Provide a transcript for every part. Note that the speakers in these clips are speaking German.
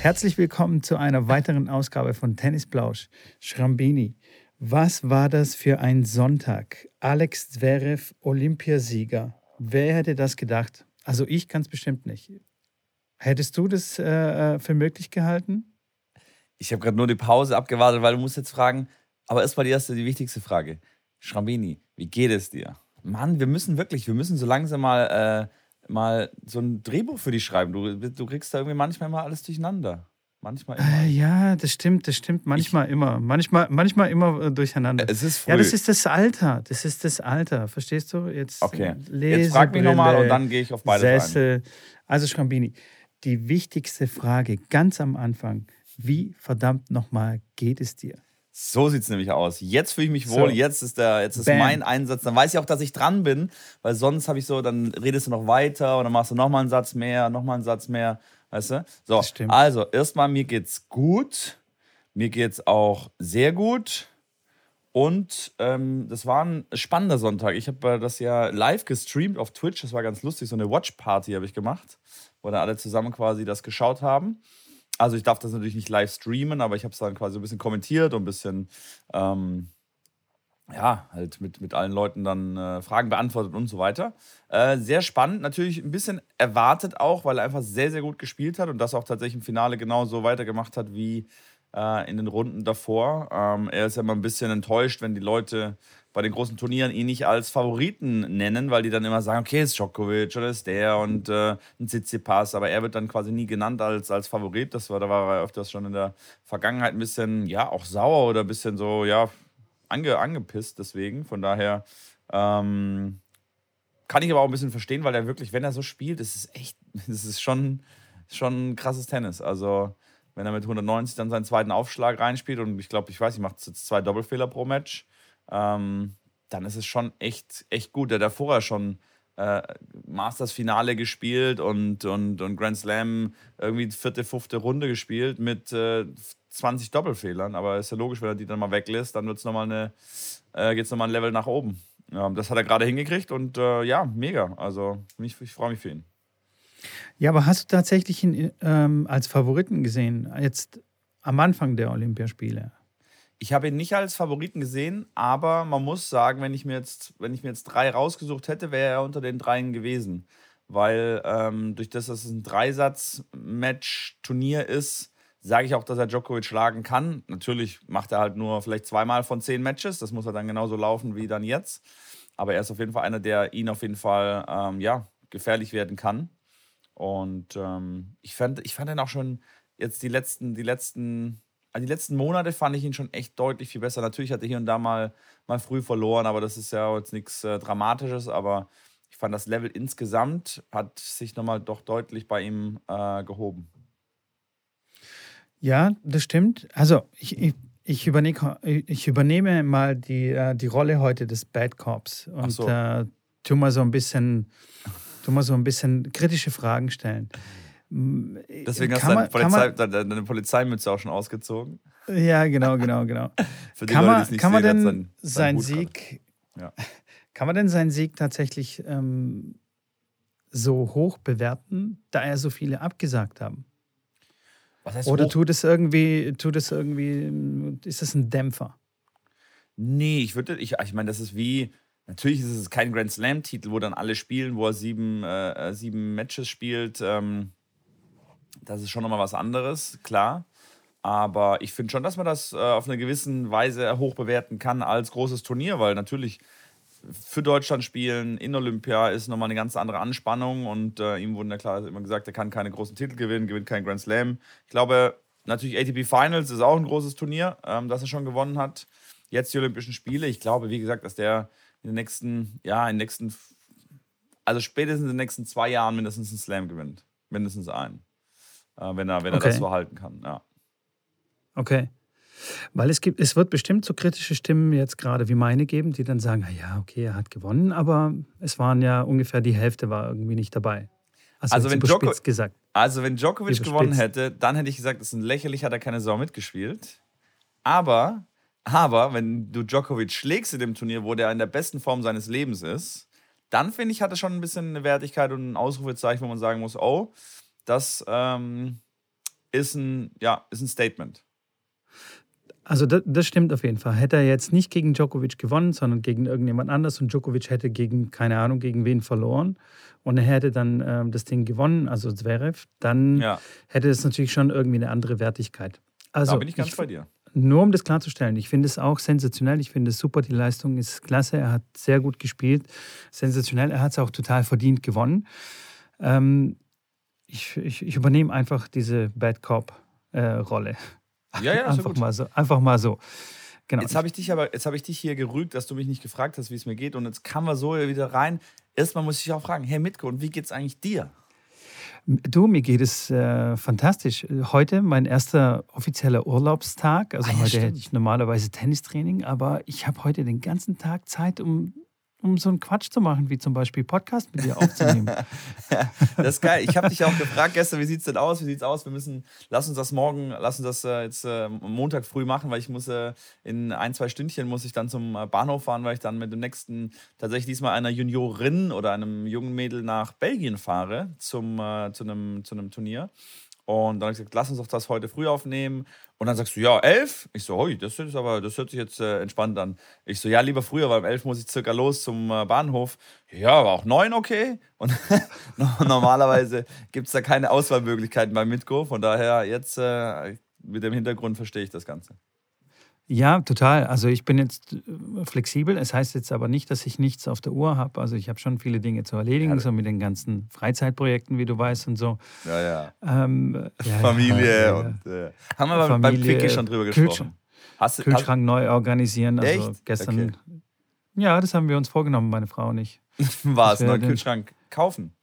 Herzlich willkommen zu einer weiteren Ausgabe von Tennis Plausch. Schrambini, was war das für ein Sonntag? Alex Zverev, Olympiasieger. Wer hätte das gedacht? Also ich es bestimmt nicht. Hättest du das äh, äh für möglich gehalten? Ich habe gerade nur die Pause abgewartet, weil du musst jetzt fragen, aber erstmal die erste, die wichtigste Frage. Schrambini, wie geht es dir? Mann, wir müssen wirklich, wir müssen so langsam mal, äh, mal so ein Drehbuch für dich schreiben. Du, du kriegst da irgendwie manchmal mal alles durcheinander. Manchmal immer. Äh, ja, das stimmt, das stimmt. Manchmal ich, immer. Manchmal, manchmal immer äh, durcheinander. Es ist früh. Ja, das ist das Alter. Das ist das Alter. Verstehst du? Jetzt, okay. Lese, Jetzt frag mich nochmal und dann gehe ich auf beide Sessel. Rein. Also, Schrambini, die wichtigste Frage ganz am Anfang. Wie verdammt nochmal geht es dir? So sieht es nämlich aus. Jetzt fühle ich mich wohl, so. jetzt ist, der, jetzt ist mein Einsatz. Dann weiß ich auch, dass ich dran bin, weil sonst habe ich so, dann redest du noch weiter und dann machst du nochmal einen Satz mehr, nochmal einen Satz mehr. Weißt du? So, also erstmal, mir geht's gut. Mir geht's auch sehr gut. Und ähm, das war ein spannender Sonntag. Ich habe äh, das ja live gestreamt auf Twitch. Das war ganz lustig. So eine Watch-Party habe ich gemacht, wo dann alle zusammen quasi das geschaut haben. Also ich darf das natürlich nicht live streamen, aber ich habe es dann quasi ein bisschen kommentiert und ein bisschen, ähm, ja, halt mit, mit allen Leuten dann äh, Fragen beantwortet und so weiter. Äh, sehr spannend, natürlich ein bisschen erwartet auch, weil er einfach sehr, sehr gut gespielt hat und das auch tatsächlich im Finale genauso weitergemacht hat wie äh, in den Runden davor. Ähm, er ist ja immer ein bisschen enttäuscht, wenn die Leute bei den großen Turnieren ihn nicht als Favoriten nennen, weil die dann immer sagen, okay, ist Djokovic oder ist der und äh, ein Tsitsipas, aber er wird dann quasi nie genannt als, als Favorit. Das war, da war er öfters schon in der Vergangenheit ein bisschen, ja, auch sauer oder ein bisschen so, ja, ange, angepisst deswegen. Von daher ähm, kann ich aber auch ein bisschen verstehen, weil er wirklich, wenn er so spielt, das ist echt, das ist schon, schon krasses Tennis. Also wenn er mit 190 dann seinen zweiten Aufschlag reinspielt und ich glaube, ich weiß, ich mache jetzt zwei Doppelfehler pro Match ähm, dann ist es schon echt, echt gut. Der hat vorher schon äh, Masters-Finale gespielt und, und, und Grand Slam irgendwie vierte, fünfte Runde gespielt mit äh, 20 Doppelfehlern. Aber ist ja logisch, wenn er die dann mal weglässt, dann äh, geht es nochmal ein Level nach oben. Ja, das hat er gerade hingekriegt und äh, ja, mega. Also ich, ich freue mich für ihn. Ja, aber hast du tatsächlich ihn ähm, als Favoriten gesehen, jetzt am Anfang der Olympiaspiele? Ich habe ihn nicht als Favoriten gesehen, aber man muss sagen, wenn ich mir jetzt, wenn ich mir jetzt drei rausgesucht hätte, wäre er unter den dreien gewesen. Weil ähm, durch das, dass es ein Dreisatz-Match-Turnier ist, sage ich auch, dass er Djokovic schlagen kann. Natürlich macht er halt nur vielleicht zweimal von zehn Matches. Das muss er dann genauso laufen wie dann jetzt. Aber er ist auf jeden Fall einer, der ihn auf jeden Fall ähm, ja, gefährlich werden kann. Und ähm, ich, fand, ich fand ihn auch schon jetzt die letzten, die letzten also die letzten Monate fand ich ihn schon echt deutlich viel besser. Natürlich hat er hier und da mal, mal früh verloren, aber das ist ja jetzt nichts äh, Dramatisches. Aber ich fand, das Level insgesamt hat sich nochmal doch deutlich bei ihm äh, gehoben. Ja, das stimmt. Also ich, ich, ich, übernehme, ich übernehme mal die, äh, die Rolle heute des Bad Cops und so. äh, tu mal so ein bisschen, tu mal so ein bisschen kritische Fragen stellen. Deswegen hast du deine, Polizei, deine Polizeimütze auch schon ausgezogen. Ja, genau, genau, genau. Für die kann Leute, man, kann man denn sein, sein Sieg, ja. kann man denn seinen Sieg tatsächlich ähm, so hoch bewerten, da er so viele abgesagt haben? Oder hoch? tut es irgendwie, tut es irgendwie, ist das ein Dämpfer? Nee, ich würde, ich, ich meine, das ist wie, natürlich ist es kein Grand Slam-Titel, wo dann alle spielen, wo er sieben, äh, sieben Matches spielt. Ähm, das ist schon nochmal was anderes, klar. Aber ich finde schon, dass man das äh, auf eine gewisse Weise hoch bewerten kann als großes Turnier, weil natürlich für Deutschland spielen in Olympia ist nochmal eine ganz andere Anspannung und äh, ihm wurde ja klar immer gesagt, er kann keine großen Titel gewinnen, gewinnt keinen Grand Slam. Ich glaube, natürlich ATP Finals ist auch ein großes Turnier, ähm, das er schon gewonnen hat. Jetzt die Olympischen Spiele. Ich glaube, wie gesagt, dass der in den nächsten, ja, in den nächsten, also spätestens in den nächsten zwei Jahren mindestens einen Slam gewinnt. Mindestens einen wenn er, wenn okay. er das so halten kann. Ja. Okay. Weil es gibt, es wird bestimmt so kritische Stimmen jetzt gerade wie meine geben, die dann sagen, ja, okay, er hat gewonnen, aber es waren ja ungefähr die Hälfte war irgendwie nicht dabei. Also, also wenn, Djoko gesagt. also wenn Djokovic gewonnen hätte, dann hätte ich gesagt, das ist ein lächerlich, hat er keine Sau mitgespielt. Aber, aber wenn du Djokovic schlägst in dem Turnier, wo der in der besten Form seines Lebens ist, dann finde ich, hat er schon ein bisschen eine Wertigkeit und ein Ausrufezeichen, wo man sagen muss, oh, das, ähm, ist ein, ja, ist ein Statement. Also das, das, stimmt auf jeden Fall. Hätte er jetzt nicht gegen Djokovic gewonnen, sondern gegen irgendjemand anders und Djokovic hätte gegen, keine Ahnung, gegen wen verloren und er hätte dann ähm, das Ding gewonnen, also Zverev, dann ja. hätte es natürlich schon irgendwie eine andere Wertigkeit. Also, da bin ich ganz ich, bei dir. Nur um das klarzustellen, ich finde es auch sensationell, ich finde es super, die Leistung ist klasse, er hat sehr gut gespielt, sensationell, er hat es auch total verdient gewonnen. Ähm, ich, ich, ich, übernehme einfach diese Bad Cop-Rolle. Äh, ja, ja, einfach mal so. Einfach mal so. Genau. Jetzt habe ich dich aber, jetzt habe ich dich hier gerügt, dass du mich nicht gefragt hast, wie es mir geht. Und jetzt kamen wir so wieder rein. Erstmal muss ich auch fragen, Herr Mitko, und wie geht es eigentlich dir? Du, mir geht es äh, fantastisch. Heute mein erster offizieller Urlaubstag. Also ah, ja, heute stimmt. hätte ich normalerweise Tennistraining, aber ich habe heute den ganzen Tag Zeit, um um so einen Quatsch zu machen, wie zum Beispiel Podcast mit dir aufzunehmen. ja, das ist geil. Ich habe dich auch gefragt gestern, wie sieht es denn aus? Wie sieht es aus? Wir müssen, lass uns das morgen, lass uns das äh, jetzt äh, Montag früh machen, weil ich muss äh, in ein, zwei Stündchen muss ich dann zum äh, Bahnhof fahren, weil ich dann mit dem nächsten, tatsächlich diesmal einer Juniorin oder einem jungen Mädel nach Belgien fahre zum, äh, zu, einem, zu einem Turnier. Und dann habe ich gesagt, lass uns doch das heute früh aufnehmen. Und dann sagst du, ja, elf? Ich so, hoi, das, ist aber, das hört sich jetzt äh, entspannt an. Ich so, ja, lieber früher, weil um elf muss ich circa los zum äh, Bahnhof. Ja, aber auch neun okay. Und normalerweise gibt es da keine Auswahlmöglichkeiten beim Mitgo. Von daher, jetzt äh, mit dem Hintergrund verstehe ich das Ganze. Ja, total. Also ich bin jetzt äh, flexibel. Es heißt jetzt aber nicht, dass ich nichts auf der Uhr habe. Also ich habe schon viele Dinge zu erledigen, ja. so mit den ganzen Freizeitprojekten, wie du weißt und so. Ja, ja. Ähm, ja Familie ja, und äh, haben wir Familie, beim Quickie schon drüber gesprochen. Kühlschrank, hast, Kühlschrank hast, neu organisieren. Also echt? gestern. Okay. Ja, das haben wir uns vorgenommen, meine Frau und ich. War es, neuen Kühlschrank kaufen?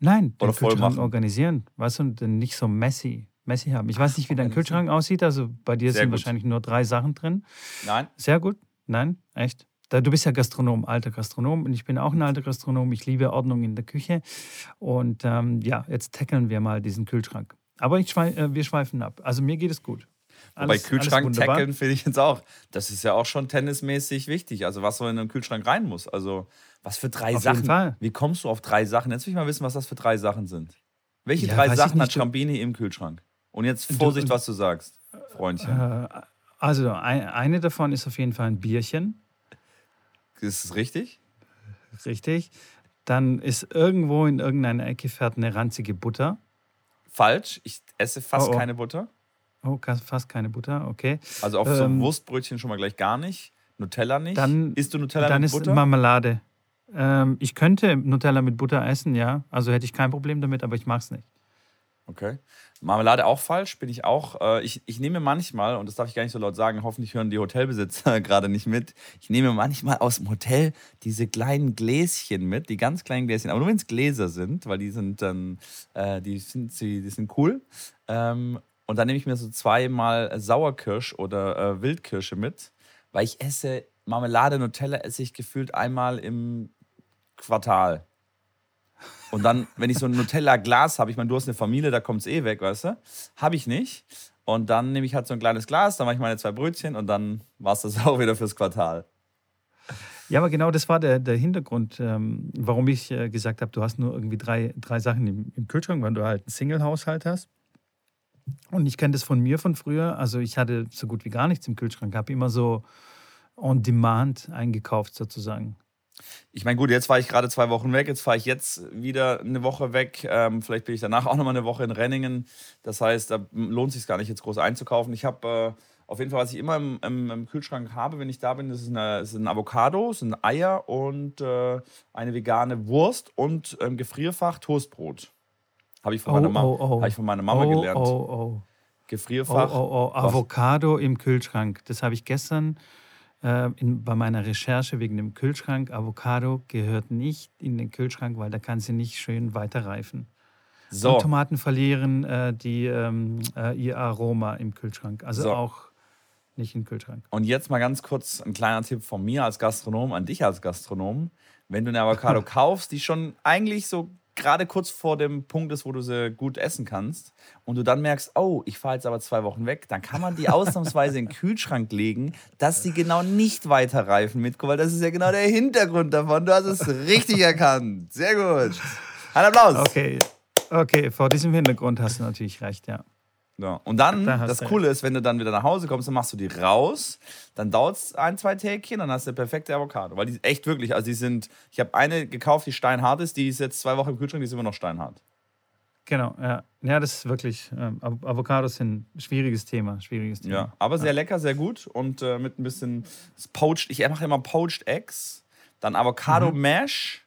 Nein, den Oder Kühlschrank organisieren. Weißt du, nicht so messy. Messi haben. Ich weiß nicht, wie dein Kühlschrank aussieht. Also bei dir Sehr sind gut. wahrscheinlich nur drei Sachen drin. Nein. Sehr gut. Nein, echt. Du bist ja Gastronom, alter Gastronom und ich bin auch ein alter Gastronom. Ich liebe Ordnung in der Küche. Und ähm, ja, jetzt tackeln wir mal diesen Kühlschrank. Aber ich schweif, äh, wir schweifen ab. Also mir geht es gut. Alles, Bei Kühlschrank tackeln finde ich jetzt auch. Das ist ja auch schon tennismäßig wichtig. Also was so in einen Kühlschrank rein muss. Also was für drei auf Sachen. Jeden Fall. Wie kommst du auf drei Sachen? Jetzt will ich mal wissen, was das für drei Sachen sind. Welche ja, drei Sachen hat Schrambini im Kühlschrank? Und jetzt Vorsicht, du, was du sagst, Freundchen. Äh, also ein, eine davon ist auf jeden Fall ein Bierchen. Ist es richtig? Richtig. Dann ist irgendwo in irgendeiner Ecke fährt eine ranzige Butter. Falsch. Ich esse fast oh, oh. keine Butter. Oh, fast keine Butter, okay. Also auf ähm, so einem Wurstbrötchen schon mal gleich gar nicht. Nutella nicht. Dann, Isst du Nutella dann mit Butter? Dann ist Marmelade. Ähm, ich könnte Nutella mit Butter essen, ja. Also hätte ich kein Problem damit, aber ich mag es nicht. Okay. Marmelade auch falsch, bin ich auch. Äh, ich, ich nehme manchmal, und das darf ich gar nicht so laut sagen, hoffentlich hören die Hotelbesitzer gerade nicht mit, ich nehme manchmal aus dem Hotel diese kleinen Gläschen mit, die ganz kleinen Gläschen, aber nur wenn es Gläser sind, weil die sind dann, äh, die, sind, die sind cool. Ähm, und dann nehme ich mir so zweimal Sauerkirsch oder äh, Wildkirsche mit, weil ich esse Marmelade, Nutella esse ich gefühlt einmal im Quartal. Und dann, wenn ich so ein Nutella-Glas habe, ich meine, du hast eine Familie, da kommt es eh weg, weißt du? Habe ich nicht. Und dann nehme ich halt so ein kleines Glas, dann mache ich meine zwei Brötchen und dann war es das auch wieder fürs Quartal. Ja, aber genau das war der, der Hintergrund, ähm, warum ich äh, gesagt habe, du hast nur irgendwie drei, drei Sachen im, im Kühlschrank, weil du halt einen Single-Haushalt hast. Und ich kenne das von mir von früher. Also ich hatte so gut wie gar nichts im Kühlschrank, habe immer so on demand eingekauft sozusagen. Ich meine, gut, jetzt war ich gerade zwei Wochen weg, jetzt fahre ich jetzt wieder eine Woche weg. Ähm, vielleicht bin ich danach auch nochmal eine Woche in Renningen. Das heißt, da lohnt es sich gar nicht, jetzt groß einzukaufen. Ich habe äh, auf jeden Fall, was ich immer im, im, im, Kühlschrank habe, wenn ich da bin, das ist, eine, das ist ein Avocado, das sind Eier und äh, eine vegane Wurst und im ähm, Gefrierfach Toastbrot. Habe ich, von oh, meiner oh, oh. Hab ich von meiner Mama oh, gelernt. Oh, oh. Gefrierfach. Oh, oh, oh. Avocado im Kühlschrank. Das habe ich gestern äh, in, bei meiner Recherche wegen dem Kühlschrank, Avocado gehört nicht in den Kühlschrank, weil da kann sie nicht schön weiterreifen. So. Und Tomaten verlieren äh, die, ähm, äh, ihr Aroma im Kühlschrank. Also so. auch nicht im Kühlschrank. Und jetzt mal ganz kurz ein kleiner Tipp von mir als Gastronom an dich als Gastronom. Wenn du eine Avocado kaufst, die schon eigentlich so gerade kurz vor dem Punkt ist, wo du sie gut essen kannst und du dann merkst, oh, ich fahre jetzt aber zwei Wochen weg, dann kann man die ausnahmsweise in den Kühlschrank legen, dass sie genau nicht weiter reifen mit, weil das ist ja genau der Hintergrund davon. Du hast es richtig erkannt. Sehr gut. Ein Applaus. Okay. Okay, vor diesem Hintergrund hast du natürlich recht, ja. Ja. Und dann, da das Coole ist, wenn du dann wieder nach Hause kommst, dann machst du die raus, dann dauert es ein, zwei Tägchen, dann hast du eine perfekte Avocado. Weil die echt wirklich, also die sind, ich habe eine gekauft, die steinhart ist, die ist jetzt zwei Wochen im Kühlschrank, die ist immer noch steinhart. Genau, ja. Ja, das ist wirklich, ähm, Avocados sind ein schwieriges Thema, schwieriges Thema. Ja, aber sehr ja. lecker, sehr gut und äh, mit ein bisschen Poached, ich mache immer Poached Eggs, dann Avocado mhm. Mash,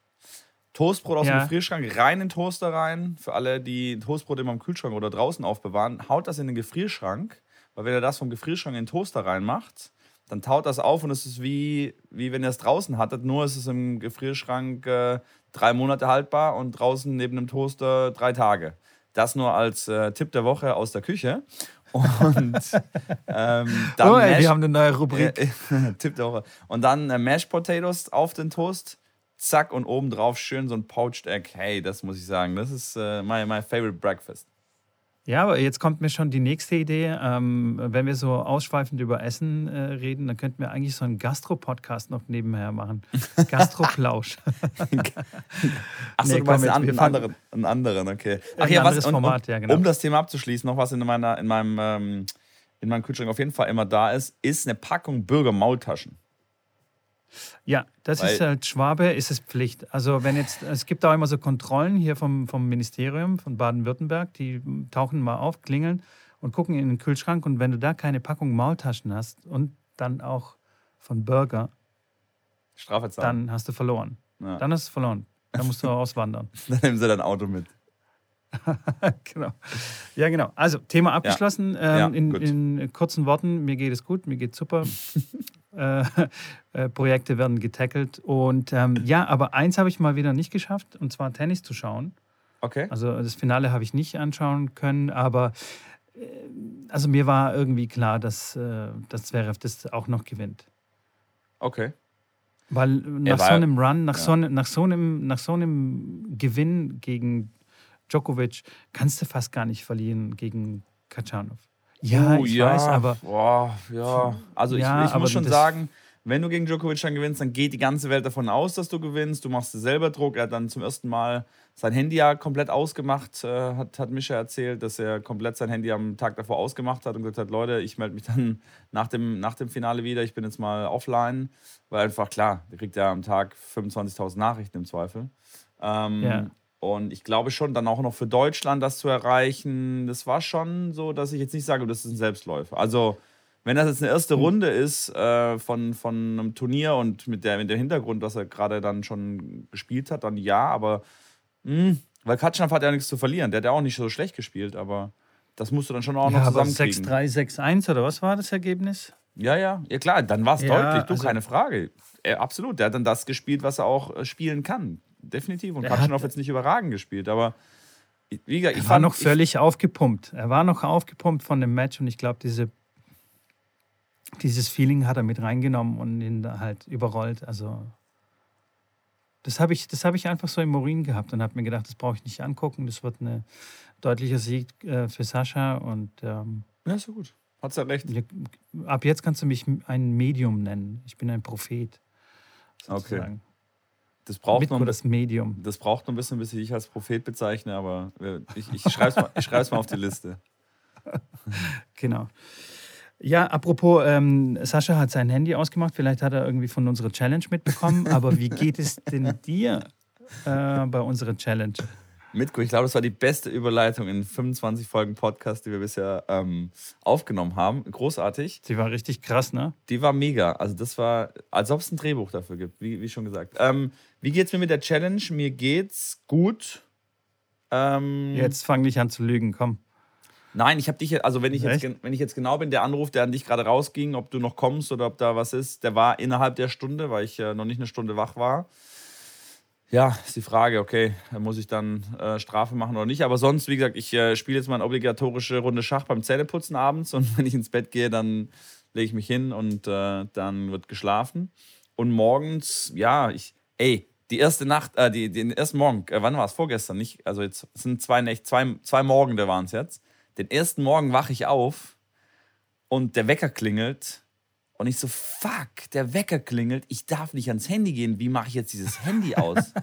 Toastbrot aus ja. dem Gefrierschrank, rein in den Toaster rein. Für alle, die Toastbrot immer im Kühlschrank oder draußen aufbewahren, haut das in den Gefrierschrank, weil wenn ihr das vom Gefrierschrank in den Toaster reinmacht, dann taut das auf und es ist wie, wie wenn ihr es draußen hattet, nur ist es im Gefrierschrank äh, drei Monate haltbar und draußen neben dem Toaster drei Tage. Das nur als äh, Tipp der Woche aus der Küche. Und ähm, dann oh, ey, wir haben eine neue Rubrik. Äh, Tipp der Woche. Und dann äh, Mashed Potatoes auf den Toast. Zack und obendrauf schön so ein Poached Egg. Hey, das muss ich sagen. Das ist äh, my, my favorite breakfast. Ja, aber jetzt kommt mir schon die nächste Idee. Ähm, wenn wir so ausschweifend über Essen äh, reden, dann könnten wir eigentlich so einen Gastro-Podcast noch nebenher machen. Gastroplausch. Achso, nee, du meinst einen, einen, anderen, einen anderen, okay. Ach ein ja, was, und, Format, ja, genau. Um das Thema abzuschließen, noch was in, meiner, in, meinem, ähm, in meinem Kühlschrank auf jeden Fall immer da ist, ist eine Packung Bürger-Maultaschen. Ja, das Weil, ist halt Schwabe, ist es Pflicht. Also wenn jetzt, es gibt auch immer so Kontrollen hier vom, vom Ministerium von Baden-Württemberg, die tauchen mal auf, klingeln und gucken in den Kühlschrank und wenn du da keine Packung Maultaschen hast und dann auch von Burger, Strafe zahlen. dann hast du verloren. Ja. Dann hast du verloren. Dann musst du auswandern. dann nehmen sie dein Auto mit. genau. Ja, genau. Also, Thema abgeschlossen. Ja. Ähm, ja, in, in, kurzen Worten, mir geht es gut, mir geht es super. äh, äh, Projekte werden getackelt. Und ähm, ja, aber eins habe ich mal wieder nicht geschafft, und zwar Tennis zu schauen. Okay. Also das Finale habe ich nicht anschauen können, aber äh, also mir war irgendwie klar, dass, äh, dass Zverev das auch noch gewinnt. Okay. Weil nach war, so einem Run, nach, ja. so, nach, so einem, nach so einem Gewinn gegen Djokovic kannst du fast gar nicht verlieren gegen Kachanov. Ja, oh, ich ja. weiß, aber. Boah, ja. Also ja, ich, ich muss schon sagen, wenn du gegen Djokovic dann gewinnst, dann geht die ganze Welt davon aus, dass du gewinnst. Du machst dir selber Druck. Er hat dann zum ersten Mal sein Handy ja komplett ausgemacht, äh, hat, hat Mischa erzählt, dass er komplett sein Handy am Tag davor ausgemacht hat und gesagt hat, Leute, ich melde mich dann nach dem, nach dem Finale wieder, ich bin jetzt mal offline, weil einfach klar, der kriegt ja am Tag 25.000 Nachrichten im Zweifel. Ähm, ja. Und ich glaube schon, dann auch noch für Deutschland das zu erreichen, das war schon so, dass ich jetzt nicht sage, das ist ein Selbstläufer. Also, wenn das jetzt eine erste hm. Runde ist äh, von, von einem Turnier und mit, der, mit dem Hintergrund, dass er gerade dann schon gespielt hat, dann ja, aber mh, hm, weil Katschanov hat ja nichts zu verlieren. Der hat ja auch nicht so schlecht gespielt, aber das musst du dann schon auch ja, noch zusammenkriegen. 6-3, 6-1 oder was war das Ergebnis? Ja, ja, ja klar, dann war es ja, deutlich, du, also, keine Frage. Er, absolut, der hat dann das gespielt, was er auch äh, spielen kann definitiv. Und Katschanov jetzt nicht überragend gespielt, aber wie gesagt, ich er war noch völlig aufgepumpt. Er war noch aufgepumpt von dem Match und ich glaube, diese, dieses Feeling hat er mit reingenommen und ihn da halt überrollt. Also das habe ich, hab ich einfach so im Morin gehabt und habe mir gedacht, das brauche ich nicht angucken. Das wird ein deutlicher Sieg äh, für Sascha und ähm, ja, ist so gut. Hat's ja recht. Ab jetzt kannst du mich ein Medium nennen. Ich bin ein Prophet. Sozusagen. Okay. Das braucht noch das Medium. Das braucht noch ein bisschen, bis ich dich als Prophet bezeichne, aber ich, ich schreibe es mal, mal auf die Liste. Genau. Ja, apropos, ähm, Sascha hat sein Handy ausgemacht. Vielleicht hat er irgendwie von unserer Challenge mitbekommen. Aber wie geht es denn dir äh, bei unserer Challenge? Mitko, ich glaube, das war die beste Überleitung in 25 Folgen Podcast, die wir bisher ähm, aufgenommen haben. Großartig. Die war richtig krass, ne? Die war mega. Also das war, als ob es ein Drehbuch dafür gibt, wie, wie schon gesagt. Ähm, wie geht's mir mit der Challenge? Mir geht's gut. Ähm, jetzt fang dich an zu lügen, komm. Nein, ich habe dich, also wenn ich, jetzt, wenn ich jetzt genau bin, der Anruf, der an dich gerade rausging, ob du noch kommst oder ob da was ist, der war innerhalb der Stunde, weil ich äh, noch nicht eine Stunde wach war. Ja, ist die Frage, okay, muss ich dann äh, Strafe machen oder nicht? Aber sonst, wie gesagt, ich äh, spiele jetzt mal eine obligatorische Runde Schach beim Zähneputzen abends und wenn ich ins Bett gehe, dann lege ich mich hin und äh, dann wird geschlafen. Und morgens, ja, ich, ey, die erste Nacht, äh, die, den ersten Morgen, äh, wann war es? Vorgestern, nicht? Also jetzt sind zwei Nächte, zwei, zwei Morgen, waren es jetzt. Den ersten Morgen wache ich auf und der Wecker klingelt und ich so, fuck, der Wecker klingelt, ich darf nicht ans Handy gehen, wie mache ich jetzt dieses Handy aus?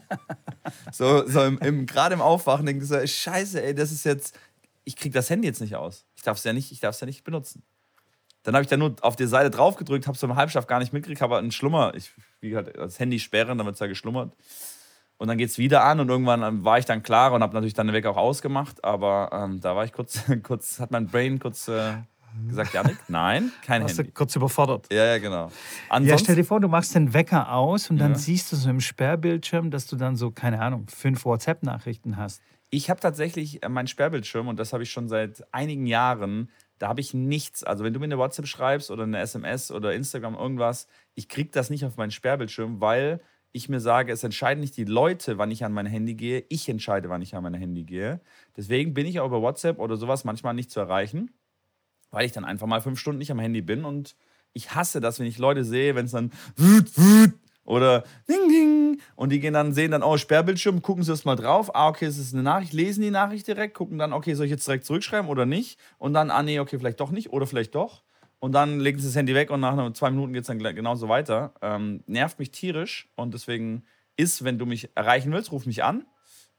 so so im, im, gerade im Aufwachen denke ich so, scheiße, ey, das ist jetzt, ich krieg das Handy jetzt nicht aus. Ich darf es ja, nicht, ja nicht benutzen. Dann habe ich da nur auf die Seite drauf gedrückt, habe so im Halbschlaf gar nicht mitgekriegt, habe einen Schlummer, ich, wie gesagt, das Handy sperren, damit es ja geschlummert. Und dann geht es wieder an und irgendwann ähm, war ich dann klar und habe natürlich dann den Weg auch ausgemacht, aber ähm, da war ich kurz, kurz, hat mein Brain kurz äh, gesagt, Janik, nein, kein Hast Handy. Du kurz überfordert. Ja, ja, genau. Ansonsten, ja, stell dir vor, du machst den Wecker aus und dann ja. siehst du so im Sperrbildschirm, dass du dann so, keine Ahnung, fünf WhatsApp-Nachrichten hast. Ich habe tatsächlich äh, meinen Sperrbildschirm und das habe ich schon seit einigen Jahren da habe ich nichts. Also wenn du mir eine WhatsApp schreibst oder eine SMS oder Instagram irgendwas, ich kriege das nicht auf meinen Sperrbildschirm, weil ich mir sage, es entscheiden nicht die Leute, wann ich an mein Handy gehe. Ich entscheide, wann ich an mein Handy gehe. Deswegen bin ich auch über WhatsApp oder sowas manchmal nicht zu erreichen, weil ich dann einfach mal fünf Stunden nicht am Handy bin und ich hasse das, wenn ich Leute sehe, wenn es dann oder ding ding. Und die gehen dann sehen dann oh Sperrbildschirm, gucken sie erst mal drauf, ah okay, es ist eine Nachricht, lesen die Nachricht direkt, gucken dann okay, soll ich jetzt direkt zurückschreiben oder nicht? Und dann ah nee, okay, vielleicht doch nicht oder vielleicht doch. Und dann legen sie das Handy weg und nach zwei Minuten geht es dann genauso weiter. Ähm, nervt mich tierisch und deswegen ist, wenn du mich erreichen willst, ruf mich an.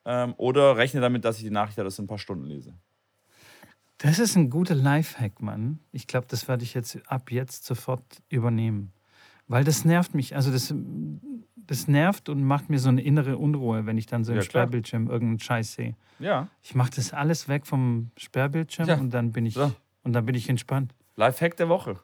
Ähm, oder rechne damit, dass ich die Nachricht erst in ein paar Stunden lese. Das ist ein guter Lifehack, Mann. Ich glaube, das werde ich jetzt ab jetzt sofort übernehmen. Weil das nervt mich. Also das, das nervt und macht mir so eine innere Unruhe, wenn ich dann so im ja, Sperrbildschirm irgendeinen Scheiß sehe. Ja. Ich mache das alles weg vom Sperrbildschirm ja. und dann bin ich so. und dann bin ich entspannt. Lifehack der Woche.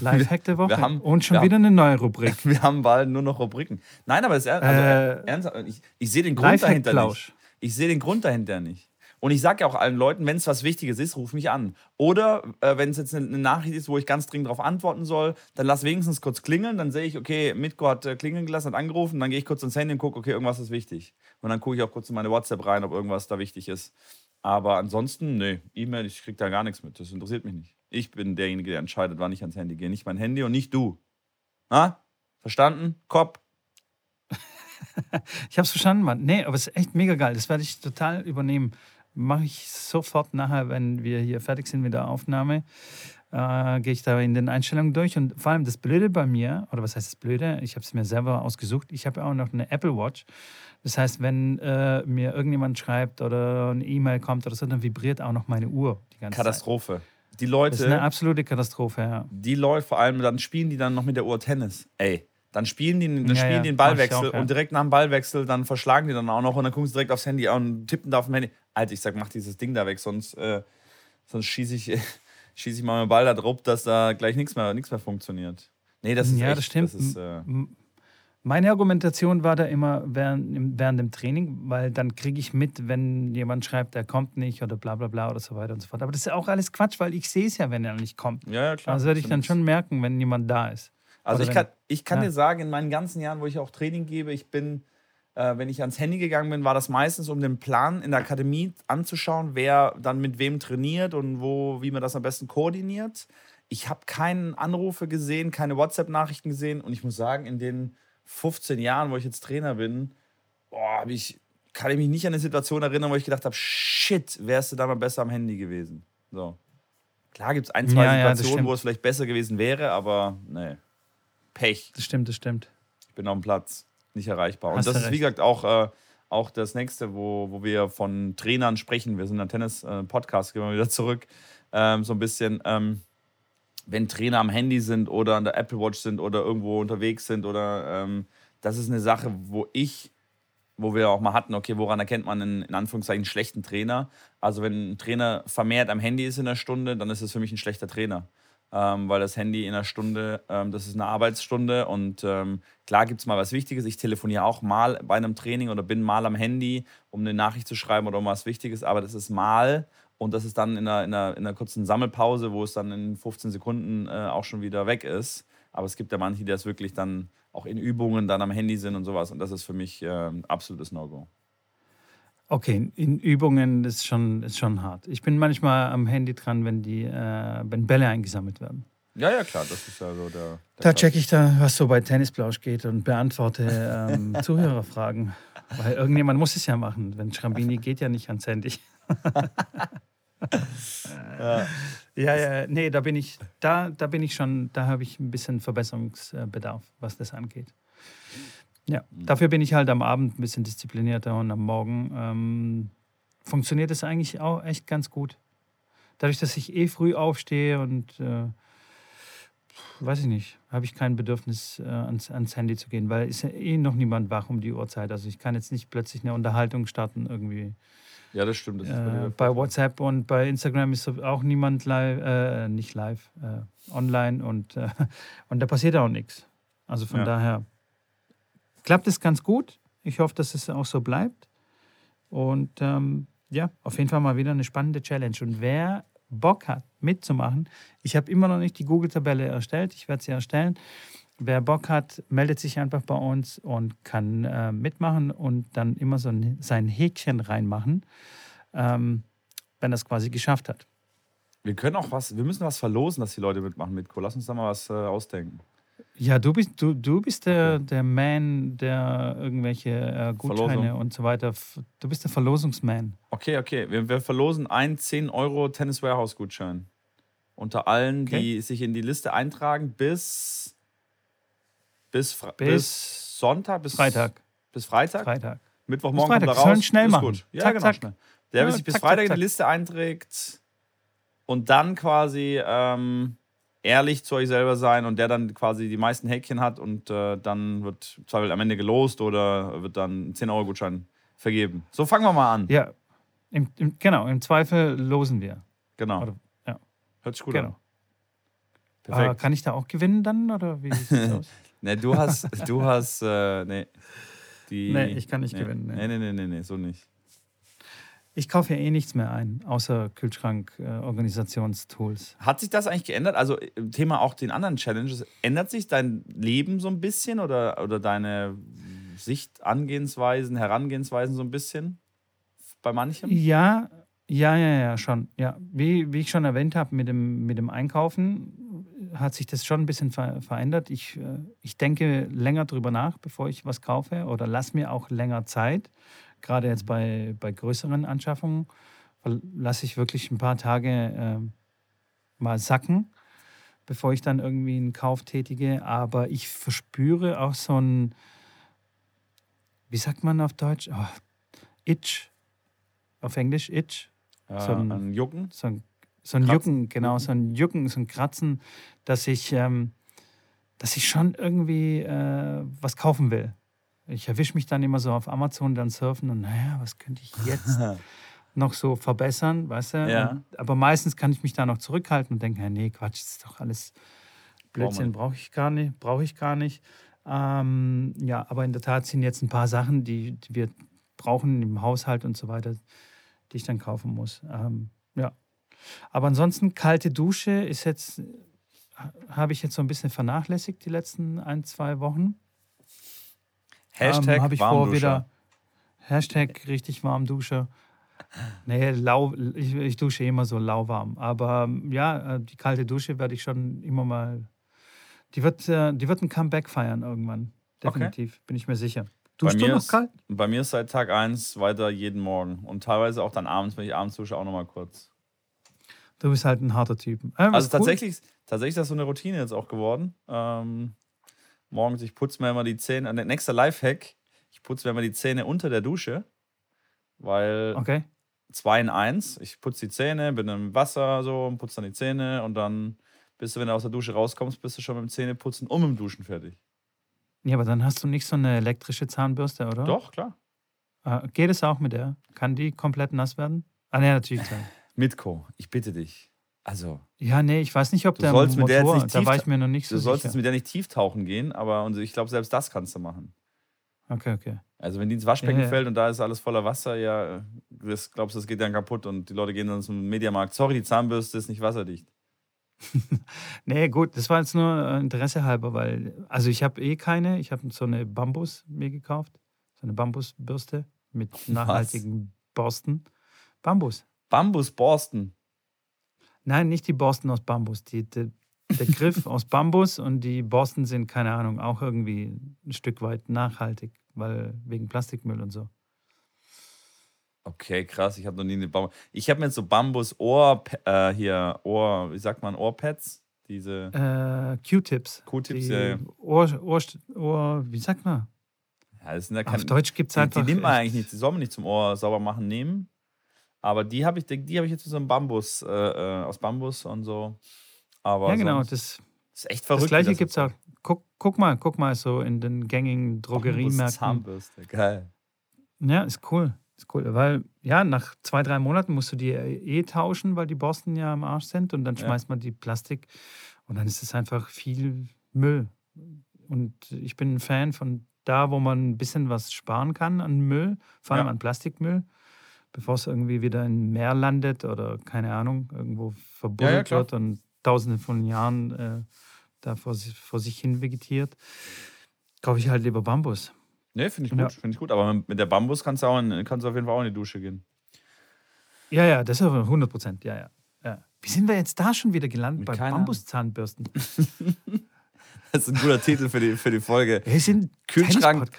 Lifehack der Woche. Wir haben, und schon wieder haben, eine neue Rubrik. Wir haben bald nur noch Rubriken. Nein, aber es, also, äh, ernsthaft, ich, ich sehe den Grund dahinter nicht. Ich sehe den Grund dahinter nicht. Und ich sage ja auch allen Leuten, wenn es was Wichtiges ist, ruf mich an. Oder äh, wenn es jetzt eine, eine, Nachricht ist, wo ich ganz dringend darauf antworten soll, dann lass wenigstens kurz klingeln. Dann sehe ich, okay, Mitko hat äh, klingeln gelassen, hat angerufen. Dann gehe ich kurz ins Handy und gucke, okay, irgendwas ist wichtig. Und dann gucke ich auch kurz in meine WhatsApp rein, ob irgendwas da wichtig ist. Aber ansonsten, nee, E-Mail, ich kriege da gar nichts mit. Das interessiert mich nicht. Ich bin derjenige, der entscheidet, wann ich ans Handy gehe. Nicht mein Handy und nicht du. Na? Verstanden? Kopf? ich hab's verstanden, Mann. Nee, aber es ist echt mega geil. Das werde ich total übernehmen mache ich sofort nachher, wenn wir hier fertig sind mit der Aufnahme, äh, gehe ich da in den Einstellungen durch. Und vor allem das Blöde bei mir, oder was heißt das Blöde? Ich habe es mir selber ausgesucht. Ich habe auch noch eine Apple Watch. Das heißt, wenn äh, mir irgendjemand schreibt oder eine E-Mail kommt oder so, dann vibriert auch noch meine Uhr die ganze Katastrophe. Zeit. Die Leute. Das ist eine absolute Katastrophe, ja. Die Leute, vor allem, dann spielen die dann noch mit der Uhr Tennis. Ey. Dann spielen die, dann ja, spielen ja. den Ballwechsel auch, ja. und direkt nach dem Ballwechsel, dann verschlagen die dann auch noch und dann gucken sie direkt aufs Handy und tippen da auf dem Handy. Alter, ich sag, mach dieses Ding da weg, sonst, äh, sonst schieße ich, schieß ich mal meinen Ball da drauf, dass da gleich nichts mehr, mehr funktioniert. Nee, das ist Ja, echt, das stimmt. Das ist, äh Meine Argumentation war da immer während, während dem Training, weil dann kriege ich mit, wenn jemand schreibt, er kommt nicht oder bla bla bla oder so weiter und so fort. Aber das ist auch alles Quatsch, weil ich sehe es ja, wenn er nicht kommt. Ja, ja klar. Also würde ich dann schon merken, wenn jemand da ist. Also ich kann, ich kann ja. dir sagen, in meinen ganzen Jahren, wo ich auch Training gebe, ich bin äh, wenn ich ans Handy gegangen bin, war das meistens, um den Plan in der Akademie anzuschauen, wer dann mit wem trainiert und wo, wie man das am besten koordiniert. Ich habe keine Anrufe gesehen, keine WhatsApp-Nachrichten gesehen und ich muss sagen, in den 15 Jahren, wo ich jetzt Trainer bin, boah, ich, kann ich mich nicht an eine Situation erinnern, wo ich gedacht habe, shit, wärst du da mal besser am Handy gewesen. So. Klar gibt es ein, zwei ja, Situationen, ja, wo es vielleicht besser gewesen wäre, aber nee. Pech. Das stimmt, das stimmt. Ich bin auf dem Platz nicht erreichbar. Und Hast das ist, wie gesagt, auch, äh, auch das nächste, wo, wo wir von Trainern sprechen. Wir sind ein Tennis-Podcast, gehen wir wieder zurück. Ähm, so ein bisschen, ähm, wenn Trainer am Handy sind oder an der Apple Watch sind oder irgendwo unterwegs sind oder ähm, das ist eine Sache, wo ich, wo wir auch mal hatten, okay, woran erkennt man einen, in Anführungszeichen einen schlechten Trainer? Also wenn ein Trainer vermehrt am Handy ist in der Stunde, dann ist es für mich ein schlechter Trainer ähm, weil das Handy in einer Stunde, ähm, das ist eine Arbeitsstunde und ähm, klar gibt es mal was Wichtiges. Ich telefoniere auch mal bei einem Training oder bin mal am Handy, um eine Nachricht zu schreiben oder um was Wichtiges, aber das ist mal und das ist dann in einer, in einer, in einer kurzen Sammelpause, wo es dann in 15 Sekunden äh, auch schon wieder weg ist. Aber es gibt ja manche, die das wirklich dann auch in Übungen dann am Handy sind und sowas und das ist für mich äh, absolutes No-Go. Okay, in Übungen ist schon, ist schon hart. Ich bin manchmal am Handy dran, wenn die äh, wenn Bälle eingesammelt werden. Ja, ja, klar, das ist ja so der. der da checke ich da, was so bei Tennisplausch geht und beantworte ähm, Zuhörerfragen. Weil irgendjemand muss es ja machen. Wenn Schrambini geht ja nicht ans Handy. ja. ja, ja, nee, da bin ich, da, da bin ich schon, da habe ich ein bisschen Verbesserungsbedarf, was das angeht. Ja, dafür bin ich halt am Abend ein bisschen disziplinierter und am Morgen ähm, funktioniert es eigentlich auch echt ganz gut. dadurch, dass ich eh früh aufstehe und äh, weiß ich nicht, habe ich kein Bedürfnis, äh, ans, ans Handy zu gehen, weil ist ja eh noch niemand wach um die Uhrzeit. Also ich kann jetzt nicht plötzlich eine Unterhaltung starten irgendwie. Ja, das stimmt. Das äh, bei WhatsApp und bei Instagram ist auch niemand live, äh, nicht live, äh, online und, äh, und da passiert auch nichts. Also von ja. daher klappt es ganz gut. Ich hoffe, dass es auch so bleibt. Und ähm, ja, auf jeden Fall mal wieder eine spannende Challenge. Und wer Bock hat, mitzumachen, ich habe immer noch nicht die Google-Tabelle erstellt, ich werde sie erstellen. Wer Bock hat, meldet sich einfach bei uns und kann äh, mitmachen und dann immer so ein, sein Häkchen reinmachen, ähm, wenn es quasi geschafft hat. Wir können auch was, wir müssen was verlosen, dass die Leute mitmachen, Mitko. Lass uns da mal was äh, ausdenken. Ja, du bist, du, du bist der, okay. der Man, der irgendwelche äh, Gutscheine Verlosung. und so weiter. Du bist der Verlosungsman. Okay, okay. Wir, wir verlosen einen 10 Euro Tennis Warehouse Gutschein. Unter allen, okay. die sich in die Liste eintragen, bis, bis, bis, bis Sonntag, bis Freitag. Bis Freitag? Freitag. Mittwochmorgen bis Freitag. kommt er raus. schnell machen. Gut. Ja, zack, genau. Zack. Der, ja, sich bis zack, Freitag in die Liste einträgt und dann quasi ähm, ehrlich zu euch selber sein und der dann quasi die meisten Häkchen hat und äh, dann wird zwar am Ende gelost oder wird dann ein 10-Euro-Gutschein vergeben. So fangen wir mal an. Ja, Im, im, genau, im Zweifel losen wir. Genau. Oder, ja. Hört sich gut genau. an. Perfekt. Aber kann ich da auch gewinnen dann oder wie sieht das aus? ne, du hast, du hast, äh, nee. Die, nee, ich kann nicht nee, gewinnen. Nee. nee, nee, nee, nee, so nicht. Ich kaufe ja eh nichts mehr ein, außer Kühlschrank-Organisationstools. Hat sich das eigentlich geändert? Also im Thema auch den anderen Challenges, ändert sich dein Leben so ein bisschen oder, oder deine Sicht, Angehensweisen, Herangehensweisen so ein bisschen bei manchem? Ja, ja, ja, ja, schon. Ja. Wie, wie ich schon erwähnt habe, mit dem, mit dem Einkaufen hat sich das schon ein bisschen ver verändert. Ich, äh, ich denke länger drüber nach, bevor ich was kaufe oder lass mir auch länger Zeit gerade jetzt bei, bei größeren Anschaffungen, lasse ich wirklich ein paar Tage äh, mal sacken, bevor ich dann irgendwie einen Kauf tätige. Aber ich verspüre auch so ein, wie sagt man auf Deutsch? Oh, Itch. Auf Englisch Itch. Äh, so ein, ein, Jucken? So ein, so ein Jucken, genau, so ein Jucken, so ein Kratzen, dass ich, ähm, dass ich schon irgendwie äh, was kaufen will. Ich erwische mich dann immer so auf Amazon dann surfen und naja, was könnte ich jetzt noch so verbessern, weißt du? Ja. Und, aber meistens kann ich mich da noch zurückhalten und denke, nee, Quatsch, das ist doch alles Blödsinn, brauche ich gar nicht, brauche ich gar nicht. Ähm, ja, aber in der Tat sind jetzt ein paar Sachen, die, die, wir brauchen im Haushalt und so weiter, die ich dann kaufen muss. Ähm, ja. Aber ansonsten, kalte Dusche ist jetzt, habe ich jetzt so ein bisschen vernachlässigt die letzten ein, zwei Wochen. Hashtag ähm, ich vor wieder Hashtag richtig warm Dusche. Nee, lau, ich, ich, dusche immer so lauwarm. Aber ähm, ja, äh, die kalte Dusche werde ich schon immer mal. Die wird, äh, die wird ein Comeback feiern irgendwann. Definitiv, okay. bin ich mir sicher. Duschst du noch ist, kalt? Bei mir ist seit Tag 1 weiter jeden Morgen. Und teilweise auch dann abends, wenn ich abends dusche, auch nochmal kurz. Du bist halt ein harter Typ. Äh, also tatsächlich, cool. tatsächlich ist das so eine Routine jetzt auch geworden. Ähm, morgens, ich putze mir immer die Zähne. Äh, nächster Lifehack, ich putze mir immer die Zähne unter der Dusche, weil okay. zwei in eins. Ich putze die Zähne, bin im Wasser so und putze dann die Zähne und dann bist du, wenn du aus der Dusche rauskommst, bist du schon mit dem Zähneputzen und mit dem Duschen fertig. Ja, aber dann hast du nicht so eine elektrische Zahnbürste, oder? Doch, klar. Äh, geht es auch mit der? Kann die komplett nass werden? Ah, ne, natürlich. Mitko, ich bitte dich. Also. Ja, nee, ich weiß nicht, ob du der sollst Motor, mit der jetzt nicht da war ich mir noch nicht so Du sollst sicher. jetzt mit der nicht tief tauchen gehen, aber und ich glaube, selbst das kannst du machen. Okay, okay. Also wenn die ins Waschbecken ja, ja. fällt und da ist alles voller Wasser, ja, das glaubst du, das geht dann kaputt und die Leute gehen dann zum Mediamarkt. Sorry, die Zahnbürste ist nicht wasserdicht. nee, gut, das war jetzt nur äh, Interesse halber, weil, also ich habe eh keine, ich habe so eine Bambus mir gekauft, so eine Bambusbürste mit nachhaltigen Was? Borsten. Bambus. Bambusborsten. Nein, nicht die Borsten aus Bambus. Die, die, der Griff aus Bambus und die Borsten sind, keine Ahnung, auch irgendwie ein Stück weit nachhaltig, weil wegen Plastikmüll und so. Okay, krass. Ich habe noch nie eine Bambus. Ich habe mir jetzt so Bambus-Ohr, äh, hier, Ohr, wie sagt man, Ohrpads? Diese. Äh, Q-Tips. Q-Tips, ja. Ohr, Ohr, Ohr, wie sagt man? Ja, das sind ja kein, Auf Deutsch gibt es einfach. Die, die nimmt man eigentlich nicht. Die soll man nicht zum Ohr sauber machen nehmen. Aber die habe ich, die habe ich jetzt so einem Bambus, äh, äh, aus Bambus und so. Aber ja, genau. Das, ist echt verrückt. Das gleiche gibt es auch. Guck, guck, mal, guck mal so in den gängigen Drogeriemärkten. Zahnbürste, geil. Ja, ist cool. Ist cool, weil ja, nach zwei, drei Monaten musst du die eh tauschen, weil die Borsten ja am Arsch sind und dann schmeißt ja. man die Plastik und dann ist es einfach viel Müll. Und ich bin ein Fan von da, wo man ein bisschen was sparen kann an Müll, vor allem ja. an Plastikmüll, bevor es irgendwie wieder im Meer landet oder keine Ahnung, irgendwo verbuddelt ja, wird und tausende von Jahren äh, da vor, vor sich hin vegetiert, kaufe ich halt lieber Bambus. Nee, finde ich gut, ja. finde ich gut. Aber mit der Bambus kannst du, auch in, kannst du auf jeden Fall auch in die Dusche gehen. Ja, ja, das ist aber 100 Prozent, ja, ja, ja. Wie sind wir jetzt da schon wieder gelandet bei Bambuszahnbürsten? das ist ein guter Titel für die, für die Folge. Wir sind Kühlschrank,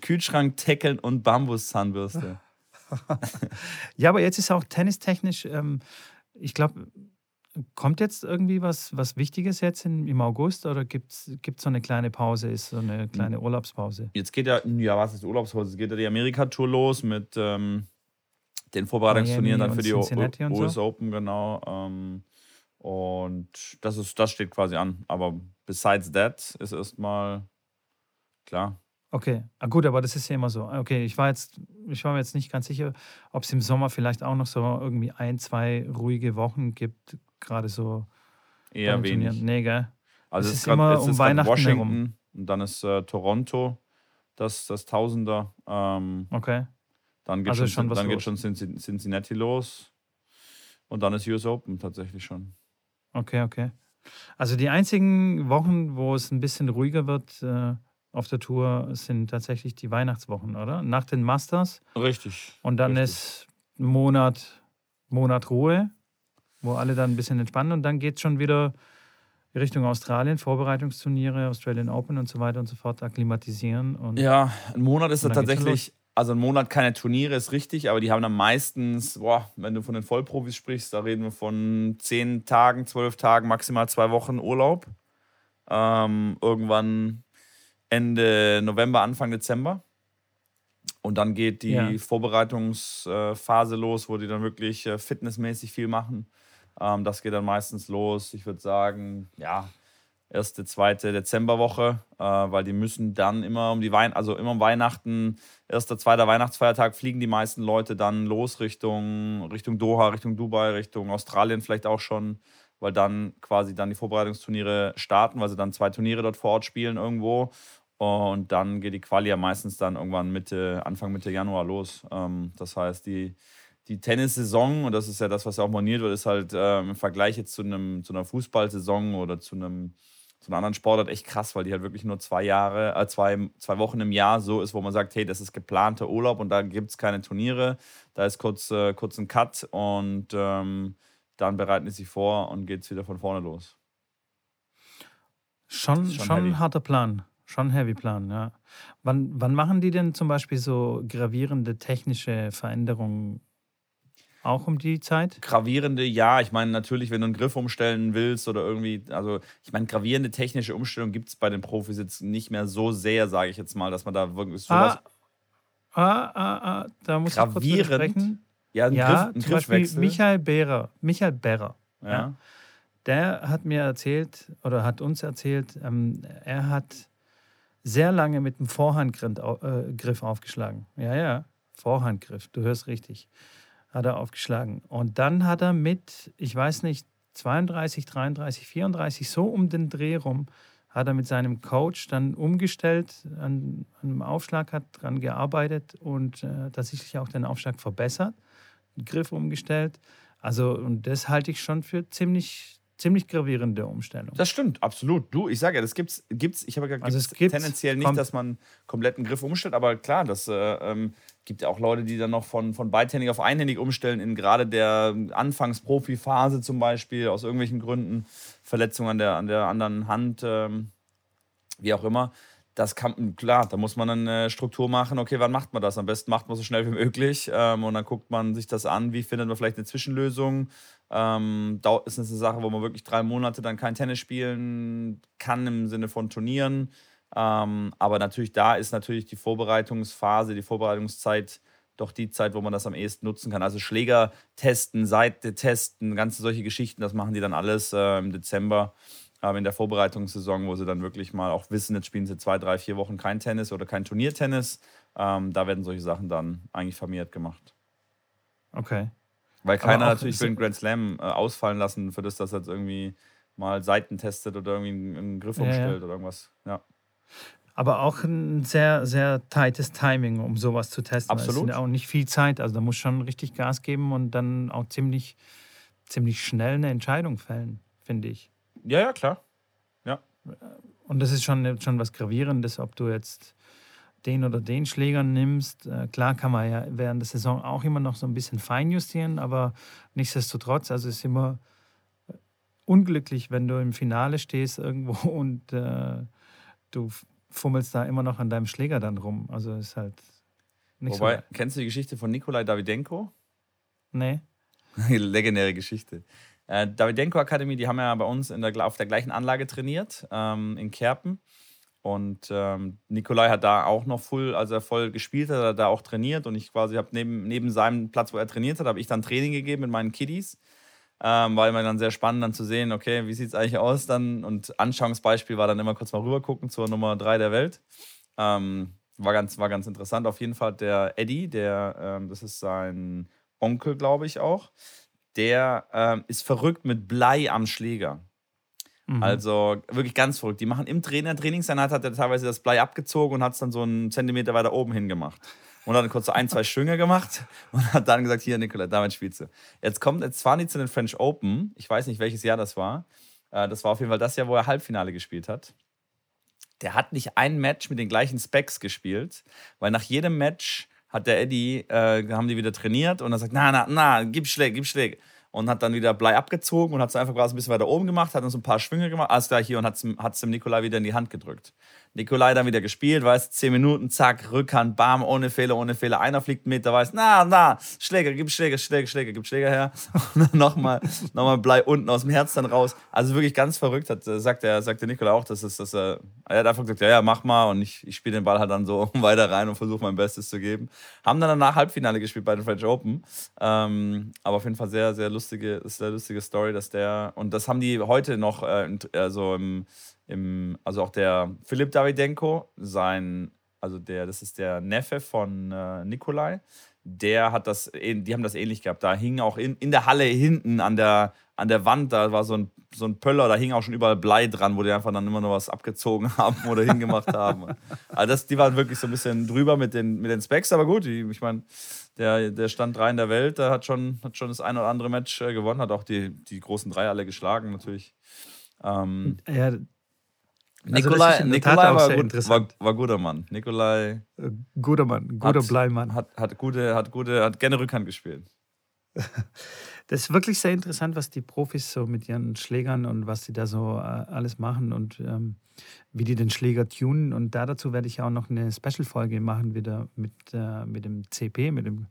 Kühlschrank tackeln und Bambuszahnbürste. ja, aber jetzt ist auch tennistechnisch, ähm, ich glaube, Kommt jetzt irgendwie was, was Wichtiges jetzt in, im August oder gibt es so eine kleine Pause, ist so eine kleine hm. Urlaubspause? Jetzt geht ja, ja, was ist Urlaubspause? Jetzt geht ja die Amerika-Tour los mit ähm, den Vorbereitungsturnieren dann für die Cincinnati US so. Open, genau. Ähm, und das, ist, das steht quasi an. Aber besides that ist erstmal klar, Okay, ah, gut, aber das ist ja immer so. Okay, ich war jetzt, ich war mir jetzt nicht ganz sicher, ob es im Sommer vielleicht auch noch so irgendwie ein, zwei ruhige Wochen gibt, gerade so. Eher wenig. Nee, gell? Also es ist, ist immer grad, um ist Weihnachten Washington herum. und dann ist äh, Toronto, das, das Tausender. Ähm, okay. Dann geht, also schon, dann geht schon Cincinnati los und dann ist US Open tatsächlich schon. Okay, okay. Also die einzigen Wochen, wo es ein bisschen ruhiger wird, äh, auf der Tour sind tatsächlich die Weihnachtswochen, oder? Nach den Masters. Richtig. Und dann richtig. ist ein Monat, Monat Ruhe, wo alle dann ein bisschen entspannen und dann geht es schon wieder Richtung Australien, Vorbereitungsturniere, Australian Open und so weiter und so fort, akklimatisieren. Und ja, ein Monat ist da tatsächlich, also ein Monat keine Turniere ist richtig, aber die haben dann meistens, boah, wenn du von den Vollprofis sprichst, da reden wir von zehn Tagen, zwölf Tagen, maximal zwei Wochen Urlaub. Ähm, irgendwann Ende November, Anfang Dezember. Und dann geht die ja. Vorbereitungsphase los, wo die dann wirklich äh, fitnessmäßig viel machen. Ähm, das geht dann meistens los, ich würde sagen, ja, erste, zweite Dezemberwoche, äh, weil die müssen dann immer um die Wein also immer um Weihnachten, erster, zweiter Weihnachtsfeiertag fliegen die meisten Leute dann los Richtung, Richtung Doha, Richtung Dubai, Richtung Australien vielleicht auch schon, weil dann quasi dann die Vorbereitungsturniere starten, weil sie dann zwei Turniere dort vor Ort spielen irgendwo und dann geht die Quali ja meistens dann irgendwann Mitte, Anfang Mitte Januar los. Ähm, das heißt, die, die Tennissaison, und das ist ja das, was ja auch moniert wird, ist halt äh, im Vergleich jetzt zu, einem, zu einer Fußballsaison oder zu einem zu einer anderen Sportart echt krass, weil die halt wirklich nur zwei Jahre, äh, zwei, zwei Wochen im Jahr so ist, wo man sagt, hey, das ist geplanter Urlaub und da gibt es keine Turniere. Da ist kurz, äh, kurz ein Cut und ähm, dann bereiten sie sich vor und geht es wieder von vorne los. Schon, schon, schon ein harter Plan. Schon Heavy Plan, ja. Wann, wann machen die denn zum Beispiel so gravierende technische Veränderungen? Auch um die Zeit? Gravierende, ja. Ich meine, natürlich, wenn du einen Griff umstellen willst oder irgendwie, also ich meine, gravierende technische Umstellung gibt es bei den Profis jetzt nicht mehr so sehr, sage ich jetzt mal, dass man da wirklich sowas. Ah, ah, ah, ah da muss gravierend, ich kurz sprechen. Ja, ein ja, Griff, ein zum Beispiel Michael Behrer. Michael Behrer. Ja. ja. Der hat mir erzählt oder hat uns erzählt, ähm, er hat sehr lange mit dem Vorhandgriff äh, aufgeschlagen. Ja, ja, Vorhandgriff, du hörst richtig. Hat er aufgeschlagen. Und dann hat er mit, ich weiß nicht, 32, 33, 34, so um den Dreh rum, hat er mit seinem Coach dann umgestellt, an, einem Aufschlag hat dran gearbeitet und äh, tatsächlich auch den Aufschlag verbessert, den Griff umgestellt. Also, und das halte ich schon für ziemlich, ziemlich gravierende Umstellung. Das stimmt, absolut. Du, ich sage ja, das gibt's, gibt's ich habe ja gesagt, also es gibt's, tendenziell nicht, dass man kompletten Griff umstellt, aber klar, das äh, ähm, gibt ja auch Leute, die dann noch von, von beidhändig auf einhändig umstellen, in gerade der Anfangsprofi-Phase zum Beispiel, aus irgendwelchen Gründen, Verletzungen an der, an der anderen Hand, ähm, wie auch immer. Das kann, klar, da muss man eine Struktur machen. Okay, wann macht man das? Am besten macht man so schnell wie möglich. Ähm, und dann guckt man sich das an, wie findet man vielleicht eine Zwischenlösung. Ähm, ist eine Sache, wo man wirklich drei Monate dann kein Tennis spielen kann im Sinne von Turnieren. Ähm, aber natürlich da ist natürlich die Vorbereitungsphase, die Vorbereitungszeit doch die Zeit, wo man das am ehesten nutzen kann. Also Schläger testen, Seite testen, ganze solche Geschichten, das machen die dann alles äh, im Dezember äh, in der Vorbereitungssaison, wo sie dann wirklich mal auch wissen, jetzt spielen sie zwei, drei, vier Wochen kein Tennis oder kein Turniertennis. Ähm, da werden solche Sachen dann eigentlich vermehrt gemacht. Okay. Weil keiner natürlich will einen Grand Slam äh, ausfallen lassen, für das, dass er jetzt irgendwie mal Seiten testet oder irgendwie einen, einen Griff umstellt ja. oder irgendwas. Ja. Aber auch ein sehr, sehr tightes Timing, um sowas zu testen. Absolut. Es ist auch nicht viel Zeit. Also da muss schon richtig Gas geben und dann auch ziemlich, ziemlich schnell eine Entscheidung fällen, finde ich. Ja, ja, klar. Ja. Und das ist schon, schon was Gravierendes, ob du jetzt den oder den Schläger nimmst. Äh, klar kann man ja während der Saison auch immer noch so ein bisschen feinjustieren, aber nichtsdestotrotz, also es ist immer unglücklich, wenn du im Finale stehst irgendwo und äh, du fummelst da immer noch an deinem Schläger dann rum. Also ist halt nicht Wobei, so. Kennst du die Geschichte von Nikolai Davidenko? Nee. Legendäre Geschichte. Äh, Davidenko Akademie, die haben ja bei uns in der, auf der gleichen Anlage trainiert, ähm, in Kerpen. Und ähm, Nikolai hat da auch noch voll, als er voll gespielt hat, hat er da auch trainiert. Und ich quasi habe neben, neben seinem Platz, wo er trainiert hat, habe ich dann Training gegeben mit meinen Kiddies. Ähm, war immer dann sehr spannend, dann zu sehen, okay, wie sieht es eigentlich aus dann? Und Anschauungsbeispiel war dann immer kurz mal rüber gucken zur Nummer 3 der Welt. Ähm, war, ganz, war ganz interessant. Auf jeden Fall der Eddie, der, ähm, das ist sein Onkel, glaube ich auch, der ähm, ist verrückt mit Blei am Schläger. Mhm. Also wirklich ganz verrückt. Die machen im Trainer, Trainingseinheit hat er teilweise das Blei abgezogen und hat es dann so einen Zentimeter weiter oben hin gemacht. Und hat dann kurz so ein, zwei Schwünge gemacht und hat dann gesagt: Hier, Nikola, damit spielst du. Jetzt kommt, jetzt fahren die zu den French Open. Ich weiß nicht, welches Jahr das war. Äh, das war auf jeden Fall das Jahr, wo er Halbfinale gespielt hat. Der hat nicht ein Match mit den gleichen Specs gespielt, weil nach jedem Match hat der Eddie, äh, haben die wieder trainiert und er sagt: Na, na, na, gib Schläge, gib Schläge und hat dann wieder Blei abgezogen und hat es einfach quasi ein bisschen weiter oben gemacht, hat dann so ein paar Schwünge gemacht, alles gleich hier und hat es dem Nikolai wieder in die Hand gedrückt. Nikolai dann wieder gespielt, weiß, zehn Minuten, zack, Rückhand, bam, ohne Fehler, ohne Fehler. Einer fliegt mit, der weiß, na, na, Schläger, gib Schläger, Schläger, Schläger, gib Schläger her. Und dann nochmal, nochmal Blei unten aus dem Herz dann raus. Also wirklich ganz verrückt, hat, sagt der, sagt der Nikolai auch, dass es, dass er, er hat einfach gesagt, ja, ja, mach mal. Und ich, ich spiele den Ball halt dann so weiter rein und versuche mein Bestes zu geben. Haben dann danach Halbfinale gespielt bei den French Open. Ähm, aber auf jeden Fall sehr, sehr lustige, sehr lustige Story, dass der, und das haben die heute noch, äh, also im, im, also auch der Philipp Davidenko, sein, also der, das ist der Neffe von äh, Nikolai, der hat das, die haben das ähnlich gehabt. Da hing auch in, in der Halle hinten an der, an der Wand, da war so ein, so ein Pöller, da hing auch schon überall Blei dran, wo die einfach dann immer noch was abgezogen haben oder hingemacht haben. Also das, die waren wirklich so ein bisschen drüber mit den, mit den Specs, aber gut, die, ich meine, der, der stand drei in der Welt, der hat schon, hat schon das ein oder andere Match äh, gewonnen, hat auch die, die großen drei alle geschlagen, natürlich. Ähm, ja, also Nikolai, Nikolai war, gut, war, war, guter Mann. Nikolai. Äh, guter Mann, guter hat, Bleimann. Hat, hat, gute, hat, gute, hat gerne Rückhand gespielt. Das ist wirklich sehr interessant, was die Profis so mit ihren Schlägern und was sie da so äh, alles machen und ähm, wie die den Schläger tunen. Und da dazu werde ich auch noch eine Special-Folge machen, wieder mit, äh, mit dem CP, mit dem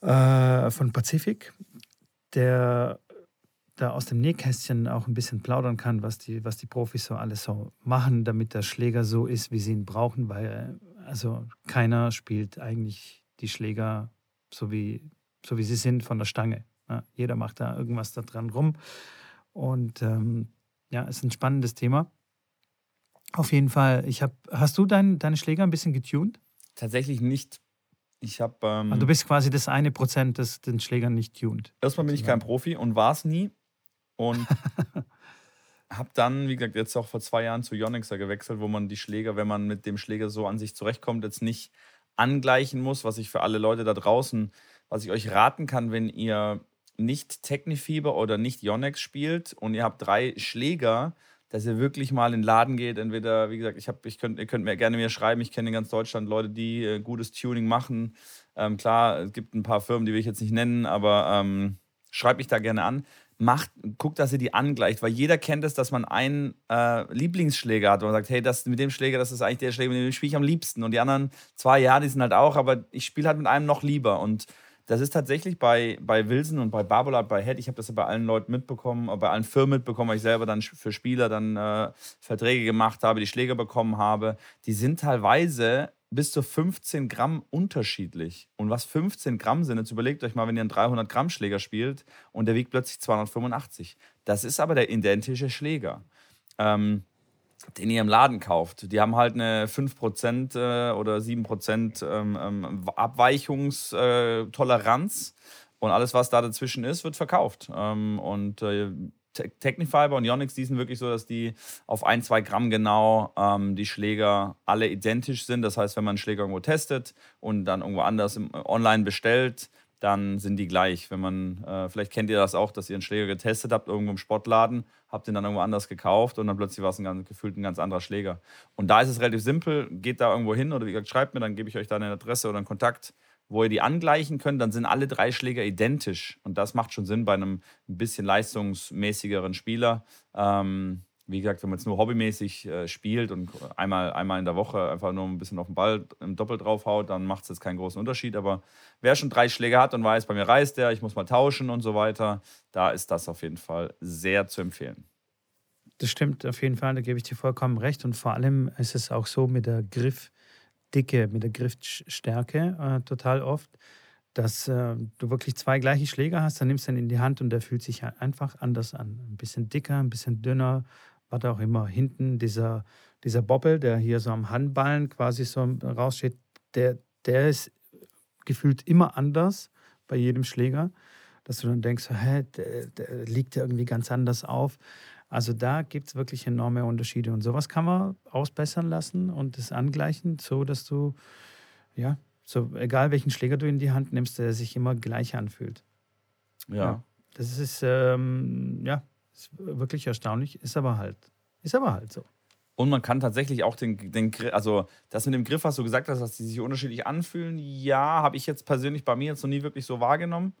äh, von Pazifik. Der da aus dem Nähkästchen auch ein bisschen plaudern kann, was die, was die Profis so alles so machen, damit der Schläger so ist, wie sie ihn brauchen, weil also keiner spielt eigentlich die Schläger so wie, so wie sie sind von der Stange. Ja, jeder macht da irgendwas da dran rum. Und ähm, ja, ist ein spannendes Thema. Auf jeden Fall, ich habe, hast du dein, deine Schläger ein bisschen getuned? Tatsächlich nicht. Ich habe. Ähm, also du bist quasi das eine Prozent, das den Schlägern nicht tuned. Erstmal bin ich kein Profi und war es nie. Und habe dann, wie gesagt, jetzt auch vor zwei Jahren zu Yonexa gewechselt, wo man die Schläger, wenn man mit dem Schläger so an sich zurechtkommt, jetzt nicht angleichen muss, was ich für alle Leute da draußen, was ich euch raten kann, wenn ihr nicht Technifieber oder nicht Yonex spielt und ihr habt drei Schläger, dass ihr wirklich mal in den Laden geht. Entweder, wie gesagt, ich hab, ich könnt, ihr könnt mir gerne mir schreiben, ich kenne in ganz Deutschland Leute, die äh, gutes Tuning machen. Ähm, klar, es gibt ein paar Firmen, die will ich jetzt nicht nennen, aber ähm, schreibt mich da gerne an macht, guckt, dass ihr die angleicht, weil jeder kennt es, dass man einen äh, Lieblingsschläger hat und man sagt, hey, das mit dem Schläger, das ist eigentlich der Schläger, mit dem spiele ich am liebsten. Und die anderen zwei, ja, die sind halt auch, aber ich spiele halt mit einem noch lieber. Und das ist tatsächlich bei, bei Wilson und bei Barbola, bei Head, ich habe das ja bei allen Leuten mitbekommen, bei allen Firmen mitbekommen, weil ich selber dann für Spieler dann äh, Verträge gemacht habe, die Schläger bekommen habe. Die sind teilweise bis zu 15 Gramm unterschiedlich. Und was 15 Gramm sind, jetzt überlegt euch mal, wenn ihr einen 300 Gramm Schläger spielt und der wiegt plötzlich 285. Das ist aber der identische Schläger, ähm, den ihr im Laden kauft. Die haben halt eine 5% äh, oder 7% ähm, ähm, Abweichungstoleranz. Und alles, was da dazwischen ist, wird verkauft. Ähm, und äh, Technifiber und Yonex, die sind wirklich so, dass die auf ein, zwei Gramm genau ähm, die Schläger alle identisch sind. Das heißt, wenn man einen Schläger irgendwo testet und dann irgendwo anders im, äh, online bestellt, dann sind die gleich. Wenn man, äh, vielleicht kennt ihr das auch, dass ihr einen Schläger getestet habt, irgendwo im Sportladen, habt ihn dann irgendwo anders gekauft und dann plötzlich war es ein ganz, gefühlt ein ganz anderer Schläger. Und da ist es relativ simpel, geht da irgendwo hin oder wie gesagt, schreibt mir, dann gebe ich euch da eine Adresse oder einen Kontakt wo ihr die angleichen könnt, dann sind alle drei Schläger identisch. Und das macht schon Sinn bei einem ein bisschen leistungsmäßigeren Spieler. Ähm, wie gesagt, wenn man jetzt nur hobbymäßig äh, spielt und einmal, einmal in der Woche einfach nur ein bisschen auf den Ball im Doppel draufhaut, dann macht es jetzt keinen großen Unterschied. Aber wer schon drei Schläge hat und weiß, bei mir reißt der, ich muss mal tauschen und so weiter, da ist das auf jeden Fall sehr zu empfehlen. Das stimmt auf jeden Fall, da gebe ich dir vollkommen recht. Und vor allem ist es auch so mit der Griff, Dicke, mit der Griffstärke äh, total oft, dass äh, du wirklich zwei gleiche Schläger hast, dann nimmst du ihn in die Hand und der fühlt sich einfach anders an. Ein bisschen dicker, ein bisschen dünner, was auch immer. Hinten dieser, dieser Bobbel, der hier so am Handballen quasi so raussteht, der, der ist gefühlt immer anders bei jedem Schläger, dass du dann denkst, hä, der, der liegt irgendwie ganz anders auf. Also da gibt es wirklich enorme Unterschiede. Und sowas kann man ausbessern lassen und das angleichen, so dass du, ja, so egal welchen Schläger du in die Hand nimmst, der sich immer gleich anfühlt. Ja. ja das ist, ähm, ja, ist wirklich erstaunlich, ist aber halt, ist aber halt so. Und man kann tatsächlich auch den, den also das mit dem Griff, was du gesagt hast, dass die sich unterschiedlich anfühlen, ja, habe ich jetzt persönlich bei mir jetzt noch nie wirklich so wahrgenommen.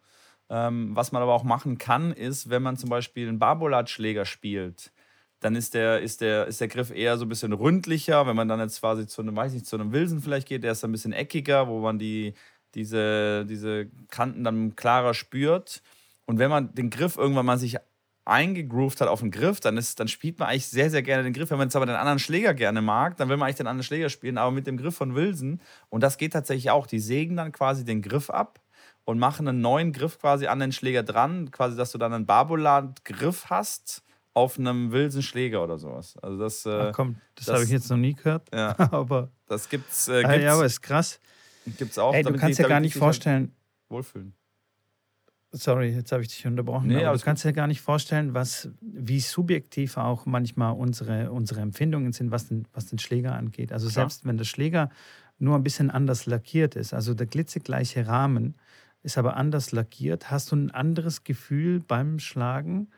Ähm, was man aber auch machen kann, ist, wenn man zum Beispiel einen Barbolat-Schläger spielt, dann ist der, ist, der, ist der Griff eher so ein bisschen ründlicher. Wenn man dann jetzt quasi zu einem, weiß nicht, zu einem Wilson vielleicht geht, der ist ein bisschen eckiger, wo man die, diese, diese Kanten dann klarer spürt. Und wenn man den Griff irgendwann mal sich eingegroovt hat auf den Griff, dann, ist, dann spielt man eigentlich sehr, sehr gerne den Griff. Wenn man jetzt aber den anderen Schläger gerne mag, dann will man eigentlich den anderen Schläger spielen, aber mit dem Griff von Wilson. Und das geht tatsächlich auch. Die sägen dann quasi den Griff ab und machen einen neuen Griff quasi an den Schläger dran, quasi, dass du dann einen Barbolat-Griff hast auf einem wilden Schläger oder sowas. Also das, äh, Ach komm, das, das habe ich jetzt noch nie gehört. Ja, aber das gibt's. Äh, gibt's ah, ja, aber ist krass. Gibt's auch. Ey, du kannst dir gar nicht vorstellen. Wohlfühlen. Sorry, jetzt habe ich dich unterbrochen. Nee, aber du kannst dir gar nicht vorstellen, was, wie subjektiv auch manchmal unsere, unsere Empfindungen sind, was den, was den Schläger angeht. Also Klar. selbst wenn der Schläger nur ein bisschen anders lackiert ist, also der glitzegleiche Rahmen, ist aber anders lackiert. Hast du ein anderes Gefühl beim Schlagen,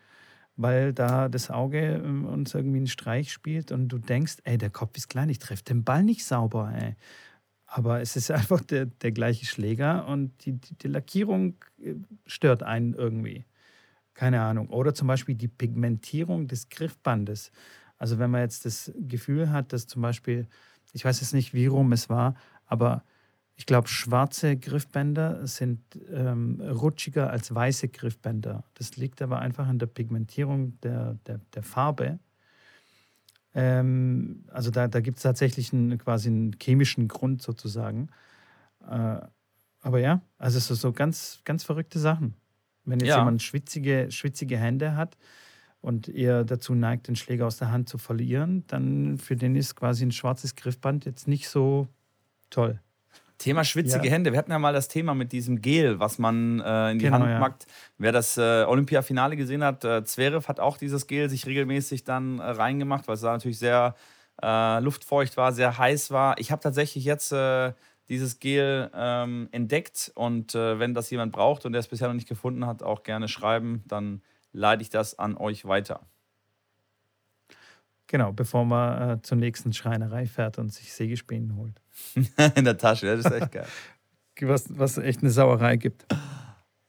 weil da das Auge ähm, uns irgendwie einen Streich spielt und du denkst, ey, der Kopf ist klein, ich treffe den Ball nicht sauber, ey. Aber es ist einfach der, der gleiche Schläger und die, die, die Lackierung äh, stört einen irgendwie. Keine Ahnung. Oder zum Beispiel die Pigmentierung des Griffbandes. Also wenn man jetzt das Gefühl hat, dass zum Beispiel, ich weiß jetzt nicht, wie rum es war, aber ich glaube, schwarze Griffbänder sind ähm, rutschiger als weiße Griffbänder. Das liegt aber einfach an der Pigmentierung der, der, der Farbe. Ähm, also da, da gibt es tatsächlich einen, quasi einen chemischen Grund sozusagen. Äh, aber ja, also so, so ganz, ganz verrückte Sachen. Wenn jetzt ja. jemand schwitzige, schwitzige Hände hat und eher dazu neigt, den Schläger aus der Hand zu verlieren, dann für den ist quasi ein schwarzes Griffband jetzt nicht so toll. Thema schwitzige ja. Hände. Wir hatten ja mal das Thema mit diesem Gel, was man äh, in die genau, Hand ja. packt. Wer das äh, Olympiafinale gesehen hat, äh, Zverev hat auch dieses Gel sich regelmäßig dann äh, reingemacht, weil es da natürlich sehr äh, luftfeucht war, sehr heiß war. Ich habe tatsächlich jetzt äh, dieses Gel ähm, entdeckt und äh, wenn das jemand braucht und der es bisher noch nicht gefunden hat, auch gerne schreiben, dann leite ich das an euch weiter. Genau, bevor man zur nächsten Schreinerei fährt und sich Sägespänen holt. In der Tasche, das ist echt geil. was, was echt eine Sauerei gibt.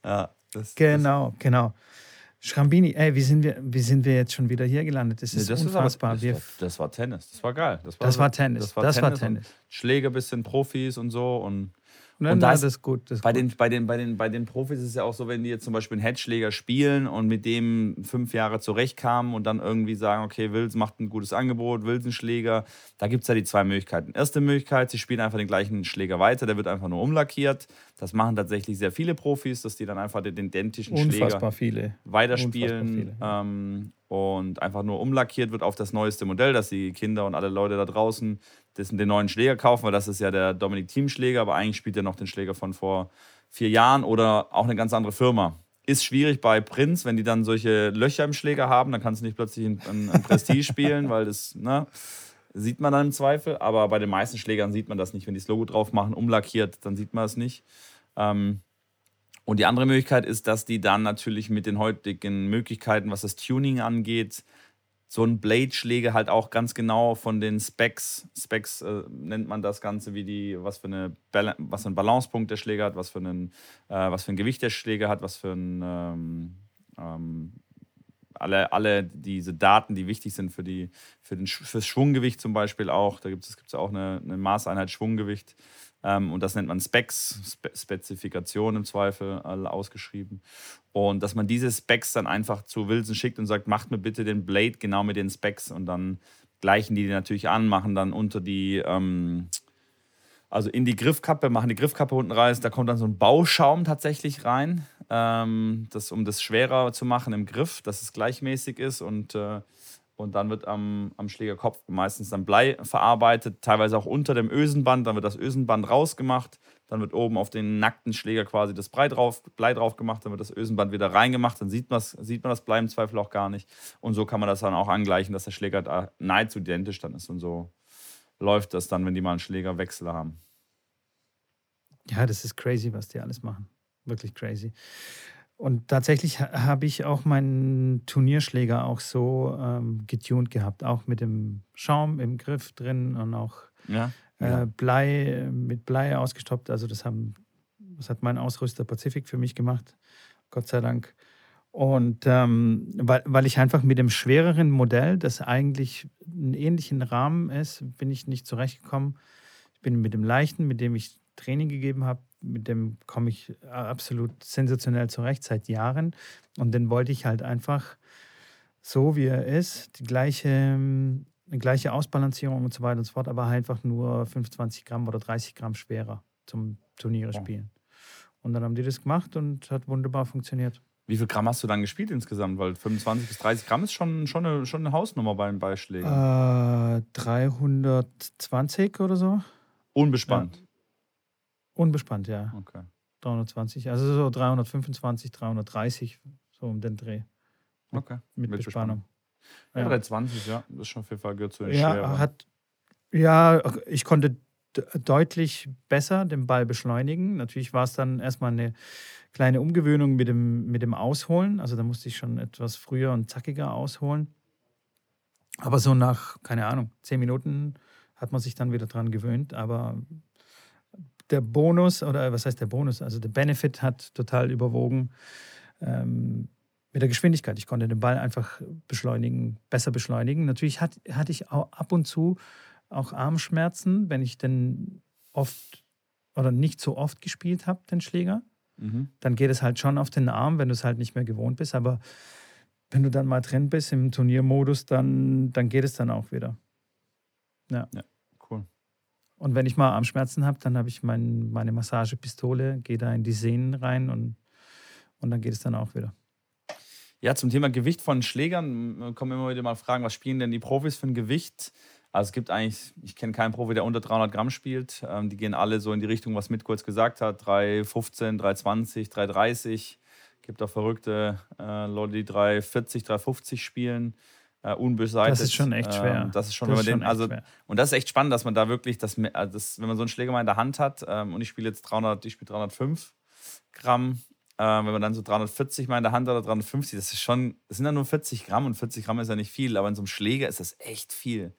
Ja, das, Genau, das. genau. Schrambini, ey, wie sind, wir, wie sind wir jetzt schon wieder hier gelandet? Das ist nee, das unfassbar. Ist aber, das, war, das, war, Tennis, das war geil. Das war, das war Tennis. Das war, Tennis. War Tennis. Schläger, bisschen Profis und so. Und, Nein, und da nein, ist, das ist gut. Das bei, gut. Den, bei, den, bei, den, bei den Profis ist es ja auch so, wenn die jetzt zum Beispiel einen Headschläger spielen und mit dem fünf Jahre zurechtkamen und dann irgendwie sagen, okay, Wills macht ein gutes Angebot, Wills ein Schläger, da gibt es ja die zwei Möglichkeiten. Erste Möglichkeit, sie spielen einfach den gleichen Schläger weiter, der wird einfach nur umlackiert. Das machen tatsächlich sehr viele Profis, dass die dann einfach den identischen Unfassbar Schläger viele. weiterspielen Unfassbar viele, ja. ähm, und einfach nur umlackiert wird auf das neueste Modell, dass die Kinder und alle Leute da draußen dessen den neuen Schläger kaufen, weil das ist ja der Dominik Thiem Schläger, aber eigentlich spielt er noch den Schläger von vor vier Jahren oder auch eine ganz andere Firma. Ist schwierig bei Prinz, wenn die dann solche Löcher im Schläger haben, dann kannst du nicht plötzlich ein Prestige spielen, weil das, ne, sieht man dann im Zweifel. Aber bei den meisten Schlägern sieht man das nicht. Wenn die das Logo drauf machen, umlackiert, dann sieht man es nicht. Ähm, und die andere Möglichkeit ist, dass die dann natürlich mit den heutigen Möglichkeiten, was das Tuning angeht, so ein Blade-Schläger halt auch ganz genau von den Specs, Specs äh, nennt man das Ganze, wie die, was für eine Bal was für einen Balancepunkt der Schläger hat, was für, einen, äh, was für ein Gewicht der Schläger hat, was für ein ähm, ähm, alle, alle diese Daten, die wichtig sind für die, für den, fürs Schwunggewicht zum Beispiel auch. Da gibt es gibt's auch eine, eine Maßeinheit Schwunggewicht. Ähm, und das nennt man Specs, Spe Spezifikation im Zweifel äh, ausgeschrieben. Und dass man diese Specs dann einfach zu Wilson schickt und sagt, macht mir bitte den Blade genau mit den Specs. Und dann gleichen die die natürlich an, machen dann unter die, ähm, also in die Griffkappe, machen die Griffkappe unten rein, da kommt dann so ein Bauschaum tatsächlich rein, ähm, das, um das schwerer zu machen im Griff, dass es gleichmäßig ist. Und äh, und dann wird am, am Schlägerkopf meistens dann Blei verarbeitet, teilweise auch unter dem Ösenband. Dann wird das Ösenband rausgemacht. Dann wird oben auf den nackten Schläger quasi das Blei drauf, Blei drauf gemacht. Dann wird das Ösenband wieder reingemacht. Dann sieht, sieht man das Blei im Zweifel auch gar nicht. Und so kann man das dann auch angleichen, dass der Schläger da nahezu identisch dann ist. Und so läuft das dann, wenn die mal einen Schlägerwechsel haben. Ja, das ist crazy, was die alles machen. Wirklich crazy. Und tatsächlich habe ich auch meinen Turnierschläger auch so ähm, getuned gehabt, auch mit dem Schaum im Griff drin und auch ja, äh, ja. Blei mit Blei ausgestoppt. Also das haben, das hat mein Ausrüster Pazifik für mich gemacht, Gott sei Dank. Und ähm, weil, weil ich einfach mit dem schwereren Modell, das eigentlich einen ähnlichen Rahmen ist, bin ich nicht zurechtgekommen. Ich bin mit dem leichten, mit dem ich Training gegeben habe, mit dem komme ich absolut sensationell zurecht seit Jahren. Und den wollte ich halt einfach so, wie er ist, die gleiche, eine gleiche Ausbalancierung und so weiter und so fort, aber halt einfach nur 25 Gramm oder 30 Gramm schwerer zum Turniere spielen. Und dann haben die das gemacht und hat wunderbar funktioniert. Wie viel Gramm hast du dann gespielt insgesamt? Weil 25 bis 30 Gramm ist schon, schon, eine, schon eine Hausnummer beim Beischläger. Äh, 320 oder so. Unbespannt. Ja. Unbespannt, ja. Okay. 320, also so 325, 330, so um den Dreh. Okay. Mit, mit Bespannung. Ja, 320, ja. Das ist schon jeden Fall gehört zu den ja, schweren. hat, ja, ich konnte deutlich besser den Ball beschleunigen. Natürlich war es dann erstmal eine kleine Umgewöhnung mit dem, mit dem Ausholen. Also da musste ich schon etwas früher und zackiger ausholen. Aber so nach, keine Ahnung, zehn Minuten hat man sich dann wieder dran gewöhnt. Aber der Bonus, oder was heißt der Bonus? Also der Benefit hat total überwogen ähm, mit der Geschwindigkeit. Ich konnte den Ball einfach beschleunigen, besser beschleunigen. Natürlich hat, hatte ich auch ab und zu auch Armschmerzen, wenn ich denn oft oder nicht so oft gespielt habe, den Schläger. Mhm. Dann geht es halt schon auf den Arm, wenn du es halt nicht mehr gewohnt bist. Aber wenn du dann mal drin bist im Turniermodus, dann, dann geht es dann auch wieder. Ja. ja. Und wenn ich mal Armschmerzen habe, dann habe ich mein, meine Massagepistole, gehe da in die Sehnen rein und, und dann geht es dann auch wieder. Ja, zum Thema Gewicht von Schlägern kommen immer wieder mal Fragen, was spielen denn die Profis für ein Gewicht? Also es gibt eigentlich, ich kenne keinen Profi, der unter 300 Gramm spielt. Ähm, die gehen alle so in die Richtung, was mit kurz gesagt hat, 315, 320, 330. Gibt auch verrückte äh, Leute, die 340, 350 spielen. Äh, unbeseitigt. Das ist schon echt schwer. Ähm, das ist schon, das wenn man den, also, schwer. und das ist echt spannend, dass man da wirklich, das, also das, wenn man so einen Schläger mal in der Hand hat ähm, und ich spiele jetzt 300, ich spiele 305 Gramm, äh, wenn man dann so 340 mal in der Hand hat oder 350, das ist schon, das sind ja nur 40 Gramm und 40 Gramm ist ja nicht viel, aber in so einem Schläger ist das echt viel.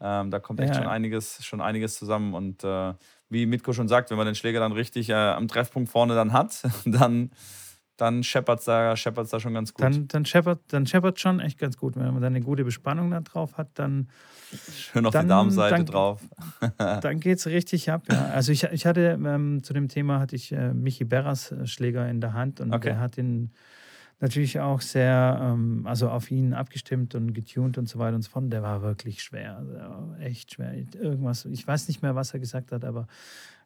Ähm, da kommt echt Ja. schon, einiges, schon einiges zusammen. Und äh, wie Mitko schon sagt, wenn man den Schläger dann richtig äh, am Treffpunkt vorne dann hat, dann, dann scheppert es da, scheppert's da schon ganz gut. Dann, dann scheppert dann scheppert schon echt ganz gut. Wenn man dann eine gute Bespannung da drauf hat, dann, Schön auf dann- die Darmseite dann- drauf. dann geht es richtig ab. Ja. Also ich, ich hatte ähm, zu dem Thema hatte ich äh, Michi Berras äh, Schläger in der Hand und okay. er hat ihn natürlich auch sehr, ähm, also auf ihn abgestimmt und getuned und so weiter und so fort. Der war wirklich schwer, war echt schwer. Irgendwas, ich weiß nicht mehr, was er gesagt hat, aber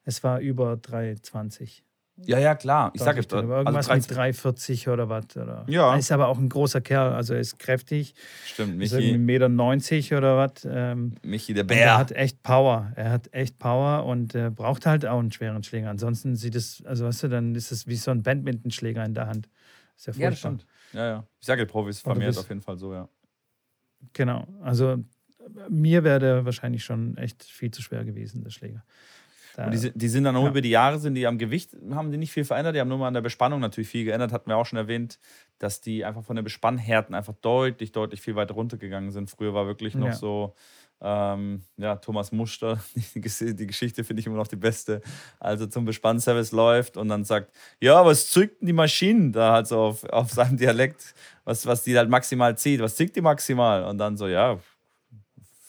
es war über 320. Ja, ja, klar. Ich sage jetzt irgendwas also mit 340 oder was. Oder. Ja. Er ist aber auch ein großer Kerl, also er ist kräftig. Stimmt, Michi. Ist 1,90 Meter 90 oder was. Ähm, Michi, der Bär. Er hat echt Power. Er hat echt Power und äh, braucht halt auch einen schweren Schläger. Ansonsten sieht es, also weißt du, dann ist es wie so ein Badmintonschläger in der Hand. Ist ja, ja das stimmt. Ja, ja. Ich sage Profis vermehrt auf jeden Fall so, ja. Genau. Also mir wäre der wahrscheinlich schon echt viel zu schwer gewesen, der Schläger. Und die, die, sind dann auch ja. über die Jahre, sind die am Gewicht, haben die nicht viel verändert, die haben nur mal an der Bespannung natürlich viel geändert, hatten wir auch schon erwähnt, dass die einfach von den Bespannhärten einfach deutlich, deutlich viel weiter runtergegangen sind. Früher war wirklich noch ja. so, ähm, ja, Thomas Muster, die, die Geschichte finde ich immer noch die beste, also zum Bespannservice läuft und dann sagt, ja, was zückt denn die Maschinen da halt so auf, auf seinem Dialekt, was, was die halt maximal zieht, was zückt die maximal? Und dann so, ja,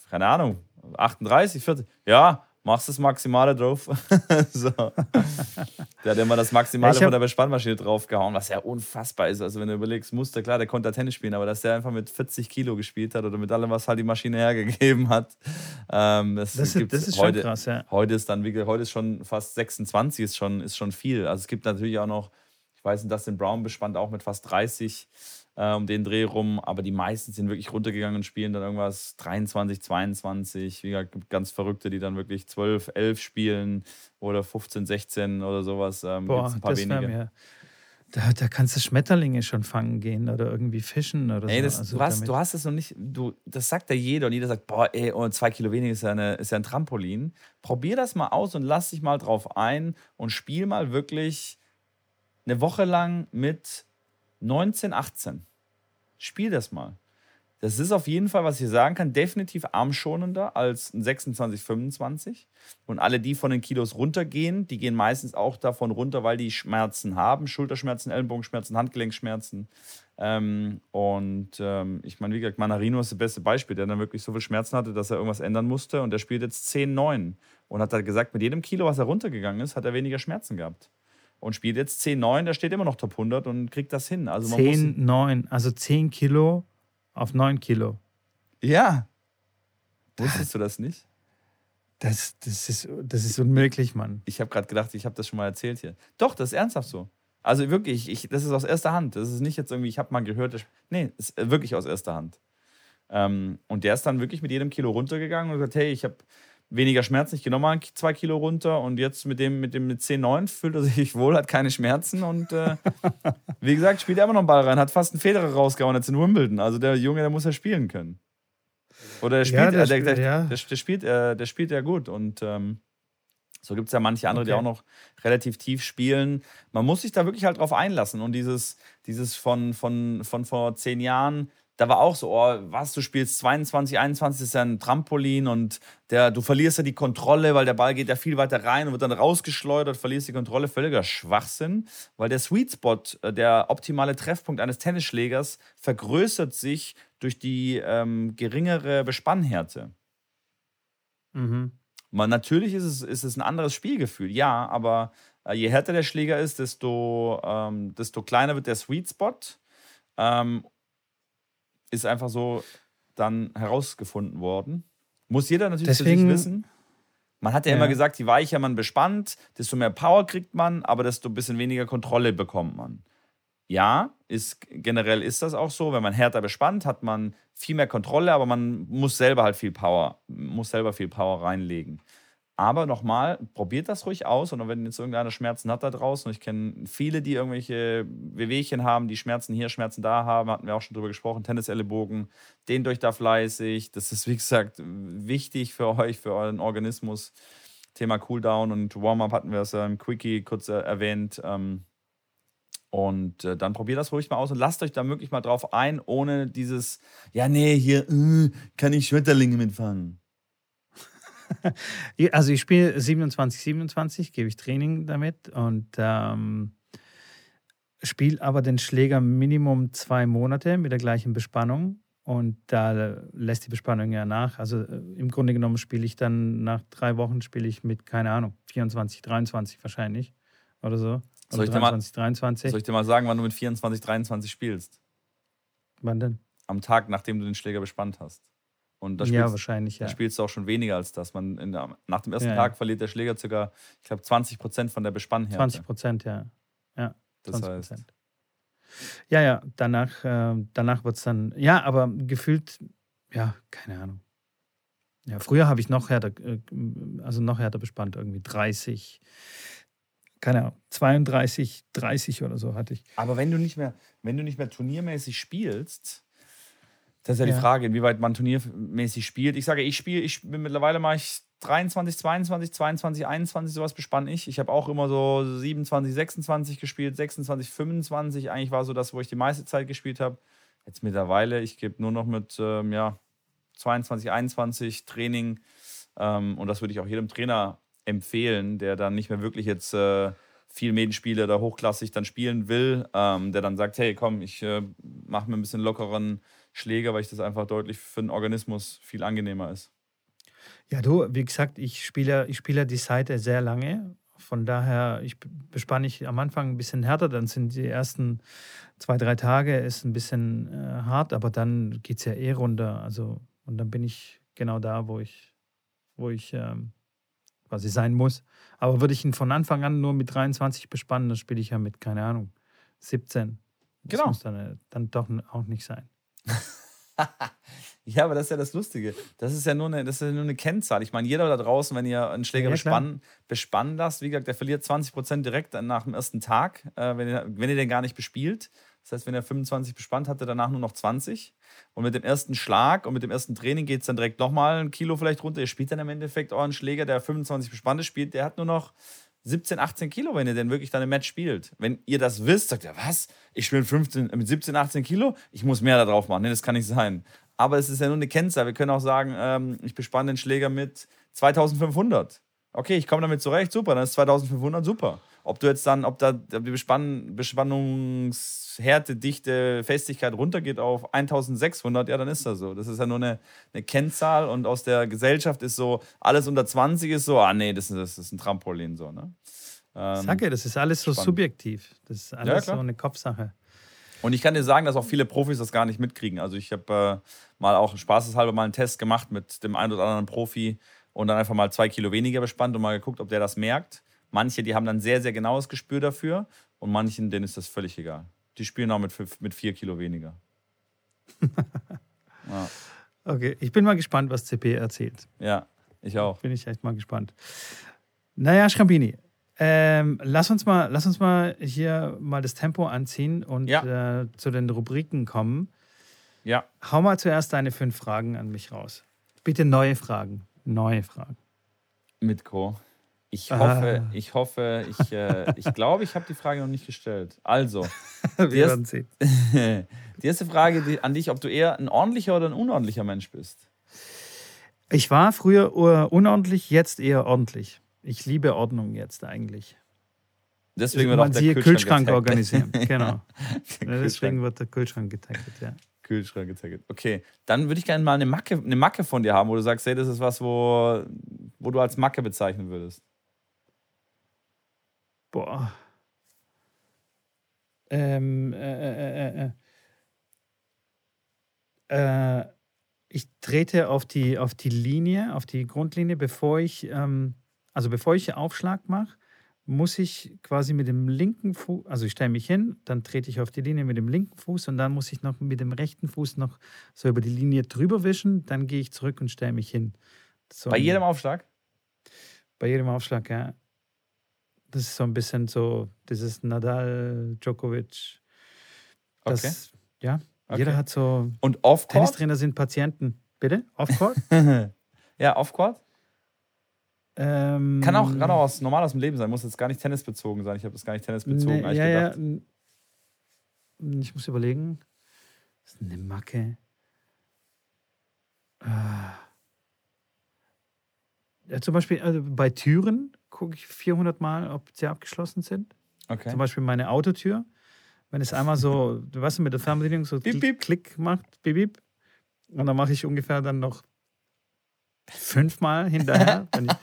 keine Ahnung, 38, 40, ja, machst das Maximale drauf. so. Der hat immer das Maximale von der Bespannmaschine draufgehauen, was ja unfassbar ist. Also, wenn du überlegst, Muster, klar, der konnte Tennis spielen, aber dass der einfach mit 40 Kilo gespielt hat oder mit allem, was halt die Maschine hergegeben hat. Ähm, das, das, ist, das ist heute, schon krass, ja. Heute ist dann, wie, heute ist schon fast 26, ist schon, ist schon viel. Also, es gibt natürlich auch noch, ich weiß nicht, Dustin Brown bespannt auch mit fast 30 äh, um den Dreh rum. Aber die meisten sind wirklich runtergegangen und spielen dann irgendwas 23, 22. Wie gesagt, ganz Verrückte, die dann wirklich 12, 11 spielen oder 15, 16 oder sowas. Ähm, Boah, ein paar das wenige. Mir, da, da kannst du Schmetterlinge schon fangen gehen oder irgendwie fischen oder ey, so. Das, also du, hast, du hast es noch nicht, du, das sagt ja jeder und jeder sagt, boah, ey, oh, zwei Kilo weniger ist ja, eine, ist ja ein Trampolin. Probier das mal aus und lass dich mal drauf ein und spiel mal wirklich eine Woche lang mit 19, 18. Spiel das mal. Das ist auf jeden Fall, was ich sagen kann, definitiv armschonender als ein 26, 25. Und alle, die von den Kilos runtergehen, die gehen meistens auch davon runter, weil die Schmerzen haben. Schulterschmerzen, Ellenbogenschmerzen, Handgelenkschmerzen. Ähm, und ähm, ich meine, wie gesagt, Manarino ist das beste Beispiel, der dann wirklich so viel Schmerzen hatte, dass er irgendwas ändern musste. Und der spielt jetzt 10, 9. Und hat halt gesagt, mit jedem Kilo, was er runtergegangen ist, hat er weniger Schmerzen gehabt und spielt jetzt 10-9, der steht immer noch Top 100 und kriegt das hin. Also 10-9, also 10 Kilo auf 9 Kilo. Ja. Wusstest du das nicht? Das, das, ist, das ist unmöglich, Mann. Ich habe gerade gedacht, ich habe das schon mal erzählt hier. Doch, das ist ernsthaft so. Also wirklich, ich, das ist aus erster Hand. Das ist nicht jetzt irgendwie, ich habe mal gehört. Das, nee, ist wirklich aus erster Hand. Ähm, und der ist dann wirklich mit jedem Kilo runtergegangen und gesagt, hey, ich habe weniger Schmerzen. Ich gehe nochmal zwei Kilo runter und jetzt mit dem mit dem mit 10, 9 fühlt er sich wohl, hat keine Schmerzen und äh, wie gesagt, spielt er immer noch einen Ball rein, hat fast einen Federer rausgehauen jetzt in Wimbledon. Also der Junge, der muss ja spielen können. Oder der spielt, ja, der, äh, der, der, ja. der, der, spielt, äh, der spielt ja gut und ähm, so gibt es ja manche andere, okay. die auch noch relativ tief spielen. Man muss sich da wirklich halt drauf einlassen und dieses, dieses von, von, von vor zehn Jahren, da war auch so, oh, was, du spielst 22, 21 ist ja ein Trampolin und der, du verlierst ja die Kontrolle, weil der Ball geht ja viel weiter rein und wird dann rausgeschleudert, verlierst die Kontrolle, völliger Schwachsinn, weil der Sweet Spot, äh, der optimale Treffpunkt eines Tennisschlägers, vergrößert sich durch die ähm, geringere Bespannhärte. Mhm. Man, natürlich ist es, ist es ein anderes Spielgefühl, ja, aber äh, je härter der Schläger ist, desto, ähm, desto kleiner wird der Sweet Spot. Ähm, ist einfach so dann herausgefunden worden. Muss jeder natürlich Deswegen, für sich wissen. Man hat ja, ja, immer gesagt, je weicher man bespannt, desto mehr Power kriegt man, aber desto ein bisschen weniger Kontrolle bekommt man. Ja, ist, generell ist das auch so. Wenn man härter bespannt, hat man viel mehr Kontrolle, aber man muss selber halt viel Power, muss selber viel Power reinlegen. Aber nochmal, probiert das ruhig aus. Und wenn jetzt irgendeiner Schmerzen hat da draußen, und ich kenne viele, die irgendwelche Wehwehchen haben, die Schmerzen hier, Schmerzen da haben, hatten wir auch schon drüber gesprochen, Tennisellenbogen, dehnt euch da fleißig. Das ist, wie gesagt, wichtig für euch, für euren Organismus. Thema Cooldown und Warm-up hatten wir es ja im Quickie kurz erwähnt. Ähm, und äh, dann probiert das ruhig mal aus und lasst euch da wirklich mal drauf ein, ohne dieses, ja, nee, hier äh, kann ich Schmetterlinge mitfangen. also ich spiele 27, 27, gebe ich Training damit und ähm, spiele aber den Schläger Minimum zwei Monate mit der gleichen Bespannung. Und da lässt die Bespannung ja nach. Also äh, im Grunde genommen spiele ich dann nach drei Wochen spiele ich mit, keine Ahnung, 24, 23 wahrscheinlich oder so. Soll ich, 23, mal, 23. soll ich dir mal sagen, wann du mit 24, 23 spielst? Wann denn? Am Tag, nachdem du den Schläger bespannt hast. Und da spielst, ja, wahrscheinlich, ja. Da spielst du auch schon weniger als das. Man der, nach dem ersten ja, Tag ja. verliert der Schläger ca. ich glaube, 20 Prozent von der Bespannhärte. 20 Prozent, ja. ja. Das heißt. Ja, ja, danach, äh, danach wird es dann, ja, aber gefühlt, ja, keine Ahnung. Ja, früher habe ich noch härter, äh, also noch härter bespannt, irgendwie 30, keine Ahnung, 32, 30 oder so hatte ich. Aber wenn du nicht mehr, wenn du nicht mehr turniermäßig spielst, das ist ja, ja. die Frage, inwieweit man turniermäßig spielt. Ich sage, ich spiele, ich bin mittlerweile mache ich 23, 22, 22, 21, sowas bespann ich. Ich habe auch immer so 27, 26 gespielt, 26, 25. Eigentlich war so das, wo ich die meiste Zeit gespielt habe. Jetzt mittlerweile, ich gebe nur noch mit ähm, ja, 22, 21 Training. Ähm, und das würde ich auch jedem Trainer empfehlen, der dann nicht mehr wirklich jetzt äh, viel Medenspiele oder hochklassig dann spielen will, ähm, der dann sagt, hey, komm, ich äh, mache mir ein bisschen lockeren Schläger, weil ich das einfach deutlich für den Organismus viel angenehmer ist. Ja, du, wie gesagt, ich spiele, ich spiele die Seite sehr lange. Von daher, ich bespanne ich am Anfang ein bisschen härter, dann sind die ersten zwei, drei Tage ist ein bisschen äh, hart, aber dann geht es ja eh runter. Also, und dann bin ich genau da, wo ich, wo ich ähm, quasi sein muss. Aber würde ich ihn von Anfang an nur mit 23 bespannen, dann spiele ich ja mit, keine Ahnung, 17. Das genau. muss dann, äh, dann doch auch nicht sein. ja, aber das ist ja das Lustige. Das ist ja nur eine, das ist ja nur eine Kennzahl. Ich meine, jeder da draußen, wenn ihr einen Schläger ja, bespannen, bespannen lasst, wie gesagt, der verliert 20% direkt nach dem ersten Tag, äh, wenn, ihr, wenn ihr den gar nicht bespielt. Das heißt, wenn er 25 bespannt, hat er danach nur noch 20. Und mit dem ersten Schlag und mit dem ersten Training geht es dann direkt nochmal ein Kilo vielleicht runter. Ihr spielt dann im Endeffekt euren Schläger, der 25 bespannt spielt, der hat nur noch 17, 18 Kilo, wenn ihr denn wirklich dann im Match spielt. Wenn ihr das wisst, sagt ihr, was? Ich spiele 15, mit 17, 18 Kilo? Ich muss mehr da drauf machen. Nee, das kann nicht sein. Aber es ist ja nur eine Kennzahl. Wir können auch sagen, ähm, ich bespanne den Schläger mit 2500. Okay, ich komme damit zurecht, super, dann ist 2500 super. Ob du jetzt dann, ob da die Bespann Bespannungshärte, Dichte, Festigkeit runtergeht auf 1600, ja, dann ist das so. Das ist ja nur eine, eine Kennzahl und aus der Gesellschaft ist so, alles unter 20 ist so, ah nee, das ist, das ist ein Trampolin so, ne? Ähm, Sag ja, das ist alles so spannend. subjektiv. Das ist alles ja, so eine Kopfsache. Und ich kann dir sagen, dass auch viele Profis das gar nicht mitkriegen. Also ich habe äh, mal auch spaßeshalber mal einen Test gemacht mit dem einen oder anderen Profi und dann einfach mal zwei Kilo weniger bespannt und mal geguckt, ob der das merkt. Manche, die haben dann sehr, sehr genaues Gespür dafür und manchen, denen ist das völlig egal. Die spielen auch mit, mit vier Kilo weniger. ja. Okay, ich bin mal gespannt, was CP erzählt. Ja, ich auch. Bin ich echt mal gespannt. Naja, Schrambini, ähm, lass, uns mal, lass uns mal hier mal das Tempo anziehen und ja. äh, zu den Rubriken kommen. Ja. Hau mal zuerst deine fünf Fragen an mich raus. Bitte neue Fragen. Neue Fragen. Mit Co. Ich hoffe, ah. ich hoffe, ich, äh, ich glaube, ich habe die Frage noch nicht gestellt. Also, die, erst, die erste Frage die, an dich, ob du eher ein ordentlicher oder ein unordentlicher Mensch bist. Ich war früher unordentlich, jetzt eher ordentlich. Ich liebe Ordnung jetzt eigentlich. Deswegen wird auch der Kühlschrank, Kühlschrank organisieren. Genau. Deswegen wird der Kühlschrank getaggt, ja. Kühlschrank getaggt. Okay, dann würde ich gerne mal eine Macke, eine Macke von dir haben, wo du sagst, hey, das ist was, wo, wo du als Macke bezeichnen würdest. Boah. Ähm, äh, äh, äh, äh, ich trete auf die, auf die Linie, auf die Grundlinie, bevor ich, ähm, also bevor ich Aufschlag mache, muss ich quasi mit dem linken Fuß, also ich stelle mich hin, dann trete ich auf die Linie mit dem linken Fuß und dann muss ich noch mit dem rechten Fuß noch so über die Linie drüber wischen, dann gehe ich zurück und stelle mich hin. So bei jedem Aufschlag? Bei jedem Aufschlag, ja. Das ist so ein bisschen so, dieses Nadal, Djokovic. Das, okay. Ja, okay. jeder hat so. Und Off-Court? Tennistrainer sind Patienten. Bitte? Off-Court? ja, Off-Court? Ähm, kann auch, kann auch aus, normal aus dem Leben sein, muss jetzt gar nicht tennisbezogen sein. Ich habe das gar nicht tennisbezogen ne, ja, gedacht. Ja, ich muss überlegen. Das ist eine Macke. Ah. Ja, zum Beispiel also bei Türen gucke ich 400 Mal, ob sie abgeschlossen sind. Okay. Zum Beispiel meine Autotür. Wenn es einmal so, du weißt, mit der Fernbedienung so beep, beep. Klick macht, beep, beep, Und dann mache ich ungefähr dann noch fünfmal hinterher. wenn, ich,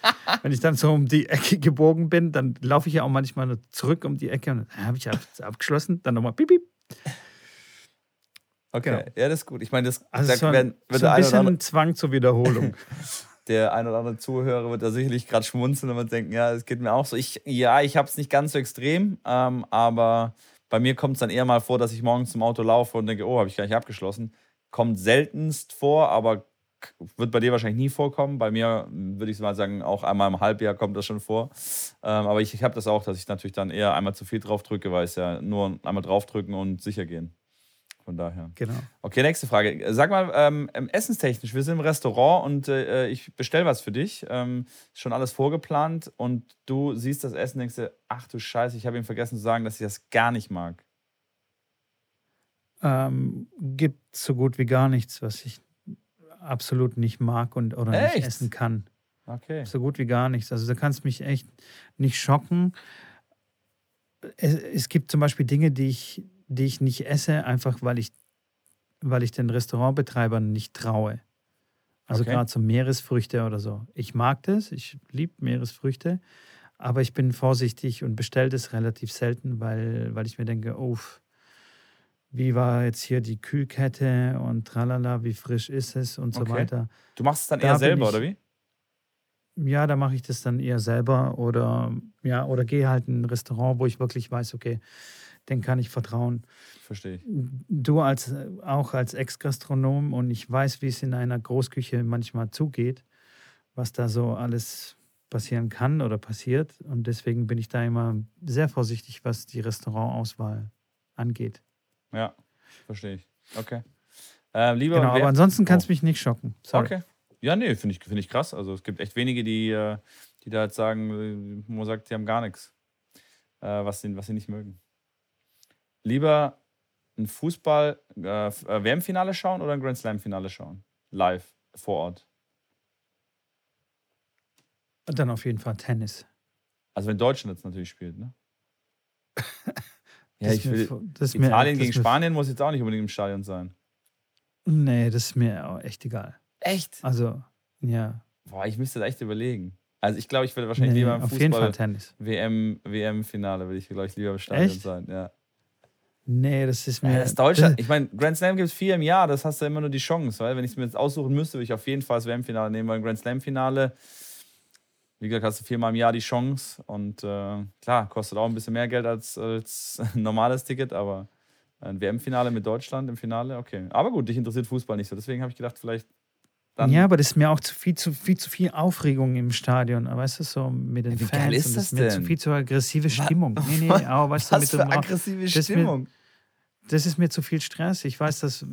wenn ich dann so um die Ecke gebogen bin, dann laufe ich ja auch manchmal zurück um die Ecke und dann habe ich abgeschlossen, dann nochmal piep, piep. Okay, genau. ja, das ist gut. Ich meine, das also so ein, werden, so ein bisschen andere, Zwang zur Wiederholung. der ein oder andere Zuhörer wird da sicherlich gerade schmunzeln und denken, ja, es geht mir auch so. Ich, ja, ich habe es nicht ganz so extrem, ähm, aber bei mir kommt es dann eher mal vor, dass ich morgens zum Auto laufe und denke, oh, habe ich gar nicht abgeschlossen. Kommt seltenst vor, aber wird bei dir wahrscheinlich nie vorkommen. Bei mir würde ich mal sagen, auch einmal im Halbjahr kommt das schon vor. Ähm, aber ich, ich habe das auch, dass ich natürlich dann eher einmal zu viel drauf drücke, weil es ja nur einmal draufdrücken und sicher gehen. Von daher. Genau. Okay, nächste Frage. Sag mal, ähm, essenstechnisch, wir sind im Restaurant und äh, ich bestelle was für dich. Ähm, schon alles vorgeplant und du siehst das Essen und denkst dir, ach du Scheiße, ich habe ihm vergessen zu sagen, dass ich das gar nicht mag. Ähm, gibt so gut wie gar nichts, was ich absolut nicht mag und oder echt? nicht essen kann. Okay. So gut wie gar nichts. Also da kannst mich echt nicht schocken. Es, es gibt zum Beispiel Dinge, die ich die ich nicht esse, einfach weil ich, weil ich den Restaurantbetreibern nicht traue. Also okay. gerade so Meeresfrüchte oder so. Ich mag das, ich liebe Meeresfrüchte, aber ich bin vorsichtig und bestelle das relativ selten, weil, weil ich mir denke, oh, wie war jetzt hier die Kühlkette und tralala, wie frisch ist es und so okay. weiter. Du machst es dann da eher selber, ich, oder wie? Ja, da mache ich das dann eher selber oder ja, oder gehe halt in ein Restaurant, wo ich wirklich weiß, okay, den kann ich vertrauen. Verstehe ich. Du als, auch als Ex-Gastronom und ich weiß, wie es in einer Großküche manchmal zugeht, was da so alles passieren kann oder passiert. Und deswegen bin ich da immer sehr vorsichtig, was die Restaurantauswahl angeht. Ja, verstehe ich. Okay. Äh, lieber genau, aber ansonsten kann es oh. mich nicht schocken. Sorry. Okay. Ja, nee, finde ich, find ich krass. Also es gibt echt wenige, die, äh, die da jetzt sagen, äh, man sagt, die haben gar nichts, äh, was, sie, was sie nicht mögen lieber ein Fußball-WM-Finale äh, äh schauen oder ein Grand Slam-Finale schauen? Live, vor Ort. Dann auf jeden Fall Tennis. Also wenn Deutschland jetzt natürlich spielt, ne? ja, ich will. das Italien mir, gegen Spanien muss jetzt auch nicht unbedingt im Stadion sein. Nee, das ist mir auch echt egal. Echt? Also, ja. Boah, ich müsste da echt überlegen. Also ich glaube, ich würde wahrscheinlich nee, lieber im Fußball WM, WM-Finale würde ich, glaube ich, lieber im Stadion echt? sein. Ja. Nee, das ist mir. Ja, das ist Deutschland. Ich meine, Grand Slam gibt es vier im Jahr, das hast du immer nur die Chance, weil wenn ich es mir jetzt aussuchen müsste, würde ich auf jeden Fall das WM-Finale nehmen, weil ein Grand Slam-Finale, wie gesagt, hast du viermal im Jahr die Chance und äh, klar, kostet auch ein bisschen mehr Geld als, als ein normales Ticket, aber ein WM-Finale mit Deutschland im Finale, okay. Aber gut, dich interessiert Fußball nicht so, deswegen habe ich gedacht, vielleicht dann ja, aber das ist mir auch zu viel, zu viel, zu viel Aufregung im Stadion. Weißt du, so mit den Wie Fans. Geil ist das, das ist mir zu viel zu aggressive Stimmung. Nee, nee, aber weißt Was du, mit für aggressive Stimmung? das ist mir zu viel Stress. Ich weiß, dass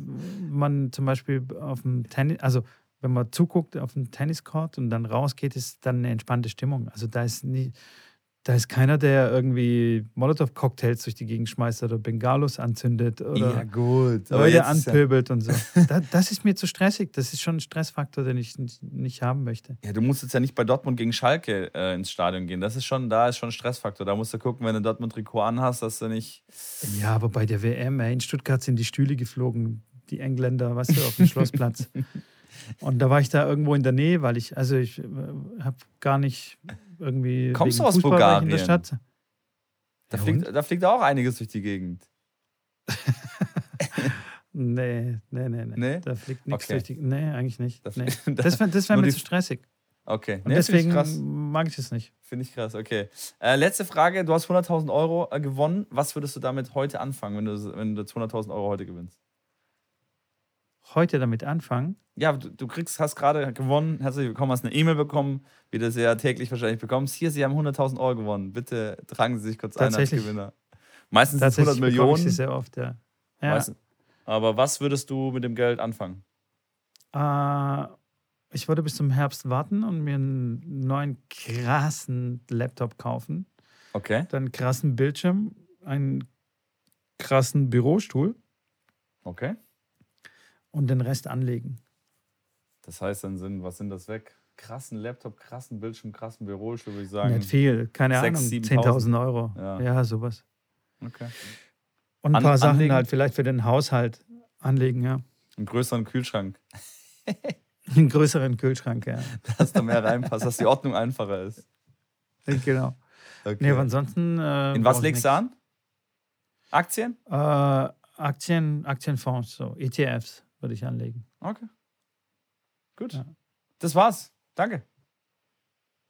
man zum Beispiel auf dem Tennis, also wenn man zuguckt auf dem Tenniscourt und dann rausgeht, ist dann eine entspannte Stimmung. Also da ist nie, da ist keiner, der irgendwie Molotow-Cocktails durch die Gegend schmeißt oder Bengalos anzündet oder ja, gut. Leute anpöbelt und so. Das, das, ist mir zu stressig. Das ist schon ein Stressfaktor, den ich nicht, nicht haben möchte. Ja, du musst jetzt ja nicht bei Dortmund gegen Schalke äh, ins Stadion gehen. Das ist schon, da ist schon ein Stressfaktor. Da musst du gucken, wenn du Dortmund-Trikot anhast, dass du nicht. Ja, aber bei der WM, ey, in Stuttgart sind die Stühle geflogen, die Engländer, weißt du, auf dem Schlossplatz. Und da war ich da irgendwo in der Nähe, weil ich, also ich äh, habe gar nicht irgendwie. Kommst du aus Fußball Bulgarien? In der Stadt. Da, ja, fliegt, da fliegt auch einiges durch die Gegend. nee, nee, nee, nee, nee. Da fliegt nichts okay. durch die Gegend. Nee, eigentlich nicht. Das, nee. das wäre wär mir zu stressig. Okay. Und nee, deswegen ich mag ich es nicht. Finde ich krass, okay. Äh, letzte Frage: Du hast 100.000 Euro äh, gewonnen. Was würdest du damit heute anfangen, wenn du, wenn du 200.000 Euro heute gewinnst? Heute damit anfangen. Ja, du, du kriegst, hast gerade gewonnen, herzlich willkommen, hast eine E-Mail bekommen, wie du sie ja täglich wahrscheinlich bekommst. Hier, Sie haben 100.000 Euro gewonnen. Bitte tragen Sie sich kurz ein als Gewinner. Meistens sind es 100 Millionen. Ich sie sehr oft, ja. ja. Aber was würdest du mit dem Geld anfangen? Äh, ich würde bis zum Herbst warten und mir einen neuen krassen Laptop kaufen. Okay. Dann krassen Bildschirm, einen krassen Bürostuhl. Okay und den Rest anlegen. Das heißt dann sind, was sind das weg? Krassen Laptop, krassen Bildschirm, krassen Bürostuhl, würde ich sagen. Nicht viel, keine 6, Ahnung, 10.000 Euro. Ja. ja. sowas. Okay. Und ein An, paar Sachen anlegen? halt vielleicht für den Haushalt anlegen, ja. Einen größeren Kühlschrank. Einen größeren Kühlschrank, ja. Dass da mehr reinpasst, dass die Ordnung einfacher ist. Genau. Okay. Nee, aber ansonsten. Äh, In was legst du an? Aktien? Äh, Aktien, Aktienfonds, so ETFs würde ich anlegen. Okay. Gut. Ja. Das war's. Danke.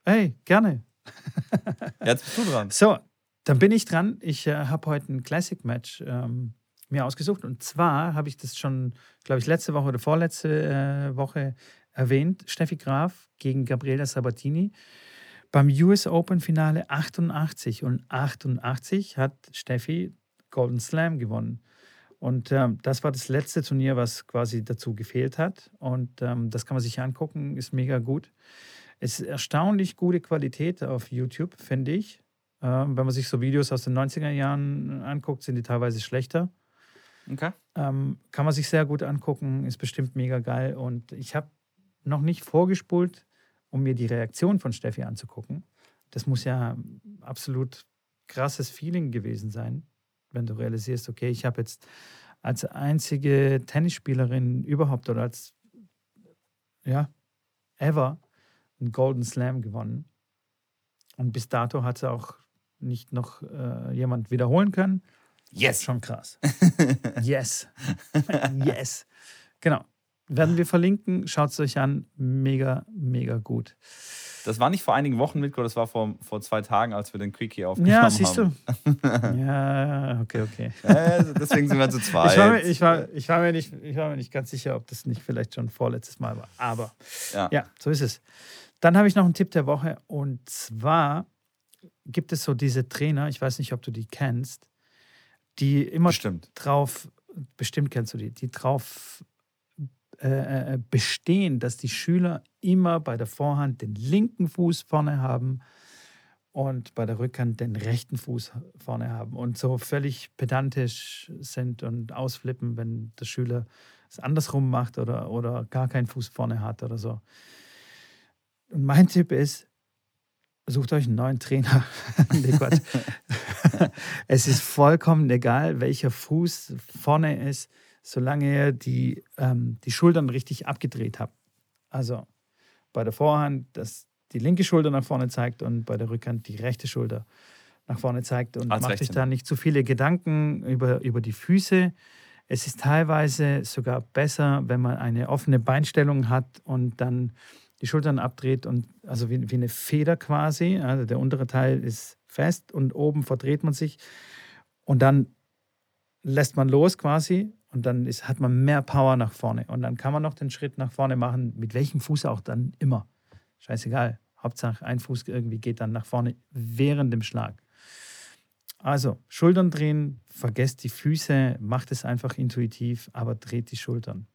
Hey, gerne. Jetzt bist du dran. So, dann bin ich dran. Ich äh, habe heute ein Classic Match ähm, mir ausgesucht. Und zwar habe ich das schon, glaube ich, letzte Woche oder vorletzte äh, Woche erwähnt. Steffi Graf gegen Gabriela Sabatini beim US Open Finale 88. Und 88 hat Steffi Golden Slam gewonnen. Und ähm, das war das letzte Turnier, was quasi dazu gefehlt hat. Und ähm, das kann man sich angucken, ist mega gut. Es ist erstaunlich gute Qualität auf YouTube, finde ich. Ähm, wenn man sich so Videos aus den 90er Jahren anguckt, sind die teilweise schlechter. Okay. Ähm, kann man sich sehr gut angucken, ist bestimmt mega geil. Und ich habe noch nicht vorgespult, um mir die Reaktion von Steffi anzugucken. Das muss ja absolut krasses Feeling gewesen sein, wenn du realisierst, okay, ich habe jetzt als einzige Tennisspielerin überhaupt oder als, ja, ever einen Golden Slam gewonnen. Und bis dato hat sie auch nicht noch äh, jemand wiederholen können. Yes. Schon krass. yes. yes. Genau. Werden wir verlinken. Schaut es euch an. Mega, mega gut. Das war nicht vor einigen Wochen, Mitko, das war vor, vor zwei Tagen, als wir den Quickie aufgenommen haben. Ja, siehst du. ja, okay, okay. Ja, deswegen sind wir zu zweit. Ich war, mir, ich, war, ich, war mir nicht, ich war mir nicht ganz sicher, ob das nicht vielleicht schon vorletztes Mal war. Aber ja, ja so ist es. Dann habe ich noch einen Tipp der Woche. Und zwar gibt es so diese Trainer, ich weiß nicht, ob du die kennst, die immer bestimmt. drauf, bestimmt kennst du die, die drauf äh, äh, bestehen, dass die Schüler immer bei der Vorhand den linken Fuß vorne haben und bei der Rückhand den rechten Fuß vorne haben und so völlig pedantisch sind und ausflippen, wenn der Schüler es andersrum macht oder, oder gar keinen Fuß vorne hat oder so. Und mein Tipp ist, sucht euch einen neuen Trainer. nee, es ist vollkommen egal, welcher Fuß vorne ist, solange ihr die, ähm, die Schultern richtig abgedreht habt. Also bei der Vorhand, dass die linke Schulter nach vorne zeigt und bei der Rückhand die rechte Schulter nach vorne zeigt. Und Als macht euch da nicht zu viele Gedanken über, über die Füße. Es ist teilweise sogar besser, wenn man eine offene Beinstellung hat und dann die Schultern abdreht und also wie, wie eine Feder quasi. Also der untere Teil ist fest und oben verdreht man sich und dann lässt man los quasi und dann ist, hat man mehr Power nach vorne. Und dann kann man noch den Schritt nach vorne machen, mit welchem Fuß auch dann immer. Scheißegal. Hauptsache ein Fuß irgendwie geht dann nach vorne während dem Schlag. Also Schultern drehen, vergesst die Füße, macht es einfach intuitiv, aber dreht die Schultern.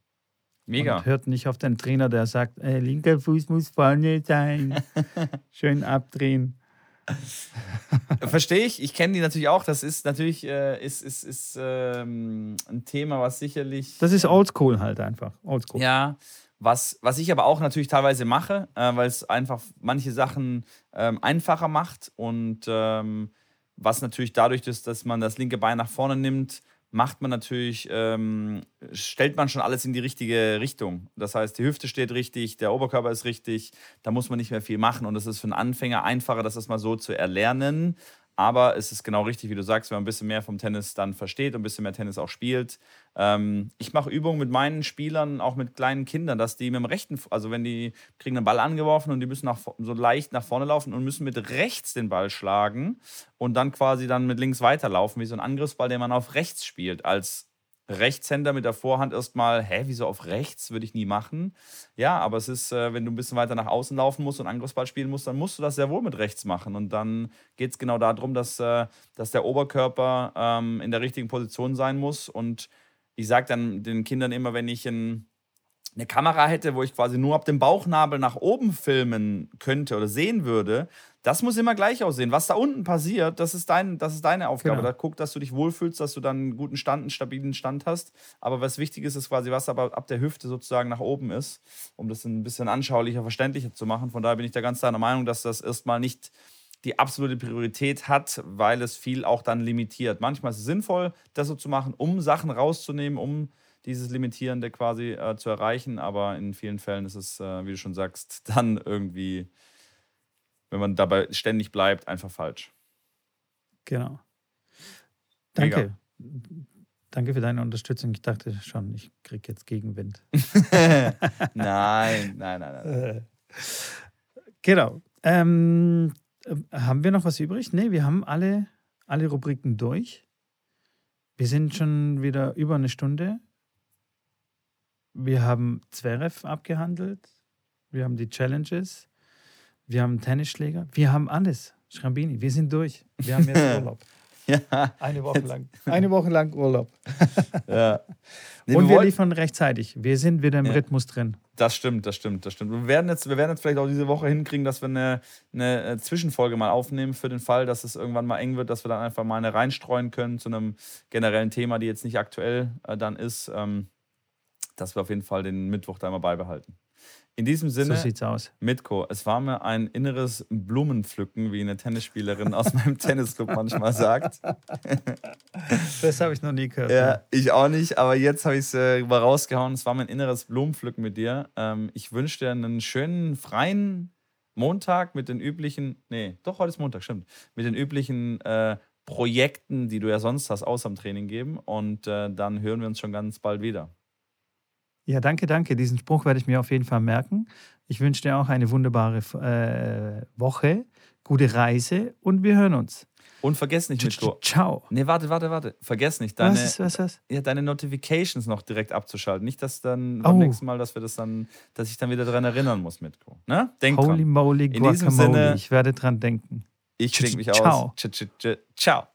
Mega. Und hört nicht auf den Trainer, der sagt, äh, linker Fuß muss vorne sein. Schön abdrehen. Verstehe ich. Ich kenne die natürlich auch. Das ist natürlich äh, ist, ist, ist, ähm, ein Thema, was sicherlich. Das ist oldschool halt einfach. Oldschool. Ja. Was, was ich aber auch natürlich teilweise mache, äh, weil es einfach manche Sachen ähm, einfacher macht und ähm, was natürlich dadurch ist, dass man das linke Bein nach vorne nimmt, macht man natürlich, ähm, stellt man schon alles in die richtige Richtung. Das heißt, die Hüfte steht richtig, der Oberkörper ist richtig, da muss man nicht mehr viel machen und es ist für einen Anfänger einfacher, das erstmal so zu erlernen. Aber es ist genau richtig, wie du sagst, wenn man ein bisschen mehr vom Tennis dann versteht und ein bisschen mehr Tennis auch spielt. Ähm, ich mache Übungen mit meinen Spielern, auch mit kleinen Kindern, dass die mit dem rechten, also wenn die kriegen einen Ball angeworfen und die müssen nach, so leicht nach vorne laufen und müssen mit rechts den Ball schlagen und dann quasi dann mit links weiterlaufen, wie so ein Angriffsball, den man auf rechts spielt, als Rechtshänder mit der Vorhand erstmal, hä, wieso auf rechts? Würde ich nie machen. Ja, aber es ist, äh, wenn du ein bisschen weiter nach außen laufen musst und Angriffsball spielen musst, dann musst du das sehr wohl mit rechts machen. Und dann geht es genau darum, dass, äh, dass der Oberkörper ähm, in der richtigen Position sein muss. Und ich sage dann den Kindern immer, wenn ich ein eine Kamera hätte, wo ich quasi nur ab dem Bauchnabel nach oben filmen könnte oder sehen würde, das muss immer gleich aussehen. Was da unten passiert, das ist, dein, das ist deine Aufgabe. Genau. Da guck, dass du dich wohlfühlst, dass du dann einen guten Stand, einen stabilen Stand hast. Aber was wichtig ist, ist quasi, was aber ab der Hüfte sozusagen nach oben ist, um das ein bisschen anschaulicher, verständlicher zu machen. Von daher bin ich da ganz deiner Meinung, dass das erstmal nicht die absolute Priorität hat, weil es viel auch dann limitiert. Manchmal ist es sinnvoll, das so zu machen, um Sachen rauszunehmen, um dieses Limitierende quasi äh, zu erreichen. Aber in vielen Fällen ist es, äh, wie du schon sagst, dann irgendwie, wenn man dabei ständig bleibt, einfach falsch. Genau. Danke. Mega. Danke für deine Unterstützung. Ich dachte schon, ich kriege jetzt Gegenwind. nein, nein, nein, nein. Äh, genau. Ähm, äh, haben wir noch was übrig? Nee, wir haben alle, alle Rubriken durch. Wir sind schon wieder über eine Stunde. Wir haben Zverev abgehandelt. Wir haben die Challenges. Wir haben Tennisschläger. Wir haben alles. Schrambini, wir sind durch. Wir haben jetzt Urlaub. ja. Eine Woche lang. Eine Woche lang Urlaub. ja. Nee, Und wir, wir liefern rechtzeitig. Wir sind wieder im ja. Rhythmus drin. Das stimmt, das stimmt, das stimmt. Wir werden jetzt, wir werden jetzt vielleicht auch diese Woche hinkriegen, dass wir eine, eine äh, Zwischenfolge mal aufnehmen für den Fall, dass es irgendwann mal eng wird, dass wir dann einfach mal eine reinstreuen können zu einem generellen Thema, die jetzt nicht aktuell äh, dann ist. Ähm, dass wir auf jeden Fall den Mittwoch da immer beibehalten. In diesem Sinne, so sieht's aus. Mitko, es war mir ein inneres Blumenpflücken, wie eine Tennisspielerin aus meinem Tennisclub manchmal sagt. Das habe ich noch nie gehört. Ja, ich auch nicht, aber jetzt habe ich es äh, mal rausgehauen. Es war mein inneres Blumenpflücken mit dir. Ähm, ich wünsche dir einen schönen, freien Montag mit den üblichen, nee, doch, heute ist Montag, stimmt, mit den üblichen äh, Projekten, die du ja sonst hast, außer dem Training geben. Und äh, dann hören wir uns schon ganz bald wieder. Ja, danke, danke. Diesen Spruch werde ich mir auf jeden Fall merken. Ich wünsche dir auch eine wunderbare äh, Woche, gute Reise und wir hören uns. Und vergiss nicht, Mitko. Ciao. Nee, warte, warte, warte. Vergiss nicht, deine, was ist, was, was? Ja, deine Notifications noch direkt abzuschalten. Nicht, dass dann beim oh. nächsten Mal, dass wir das dann, dass ich dann wieder daran erinnern muss, Mitko. Ne? Denk Holy dran. moly, In diesem Sinne, ich werde dran denken. Ich klinge mich aus. Ciao. Ciao.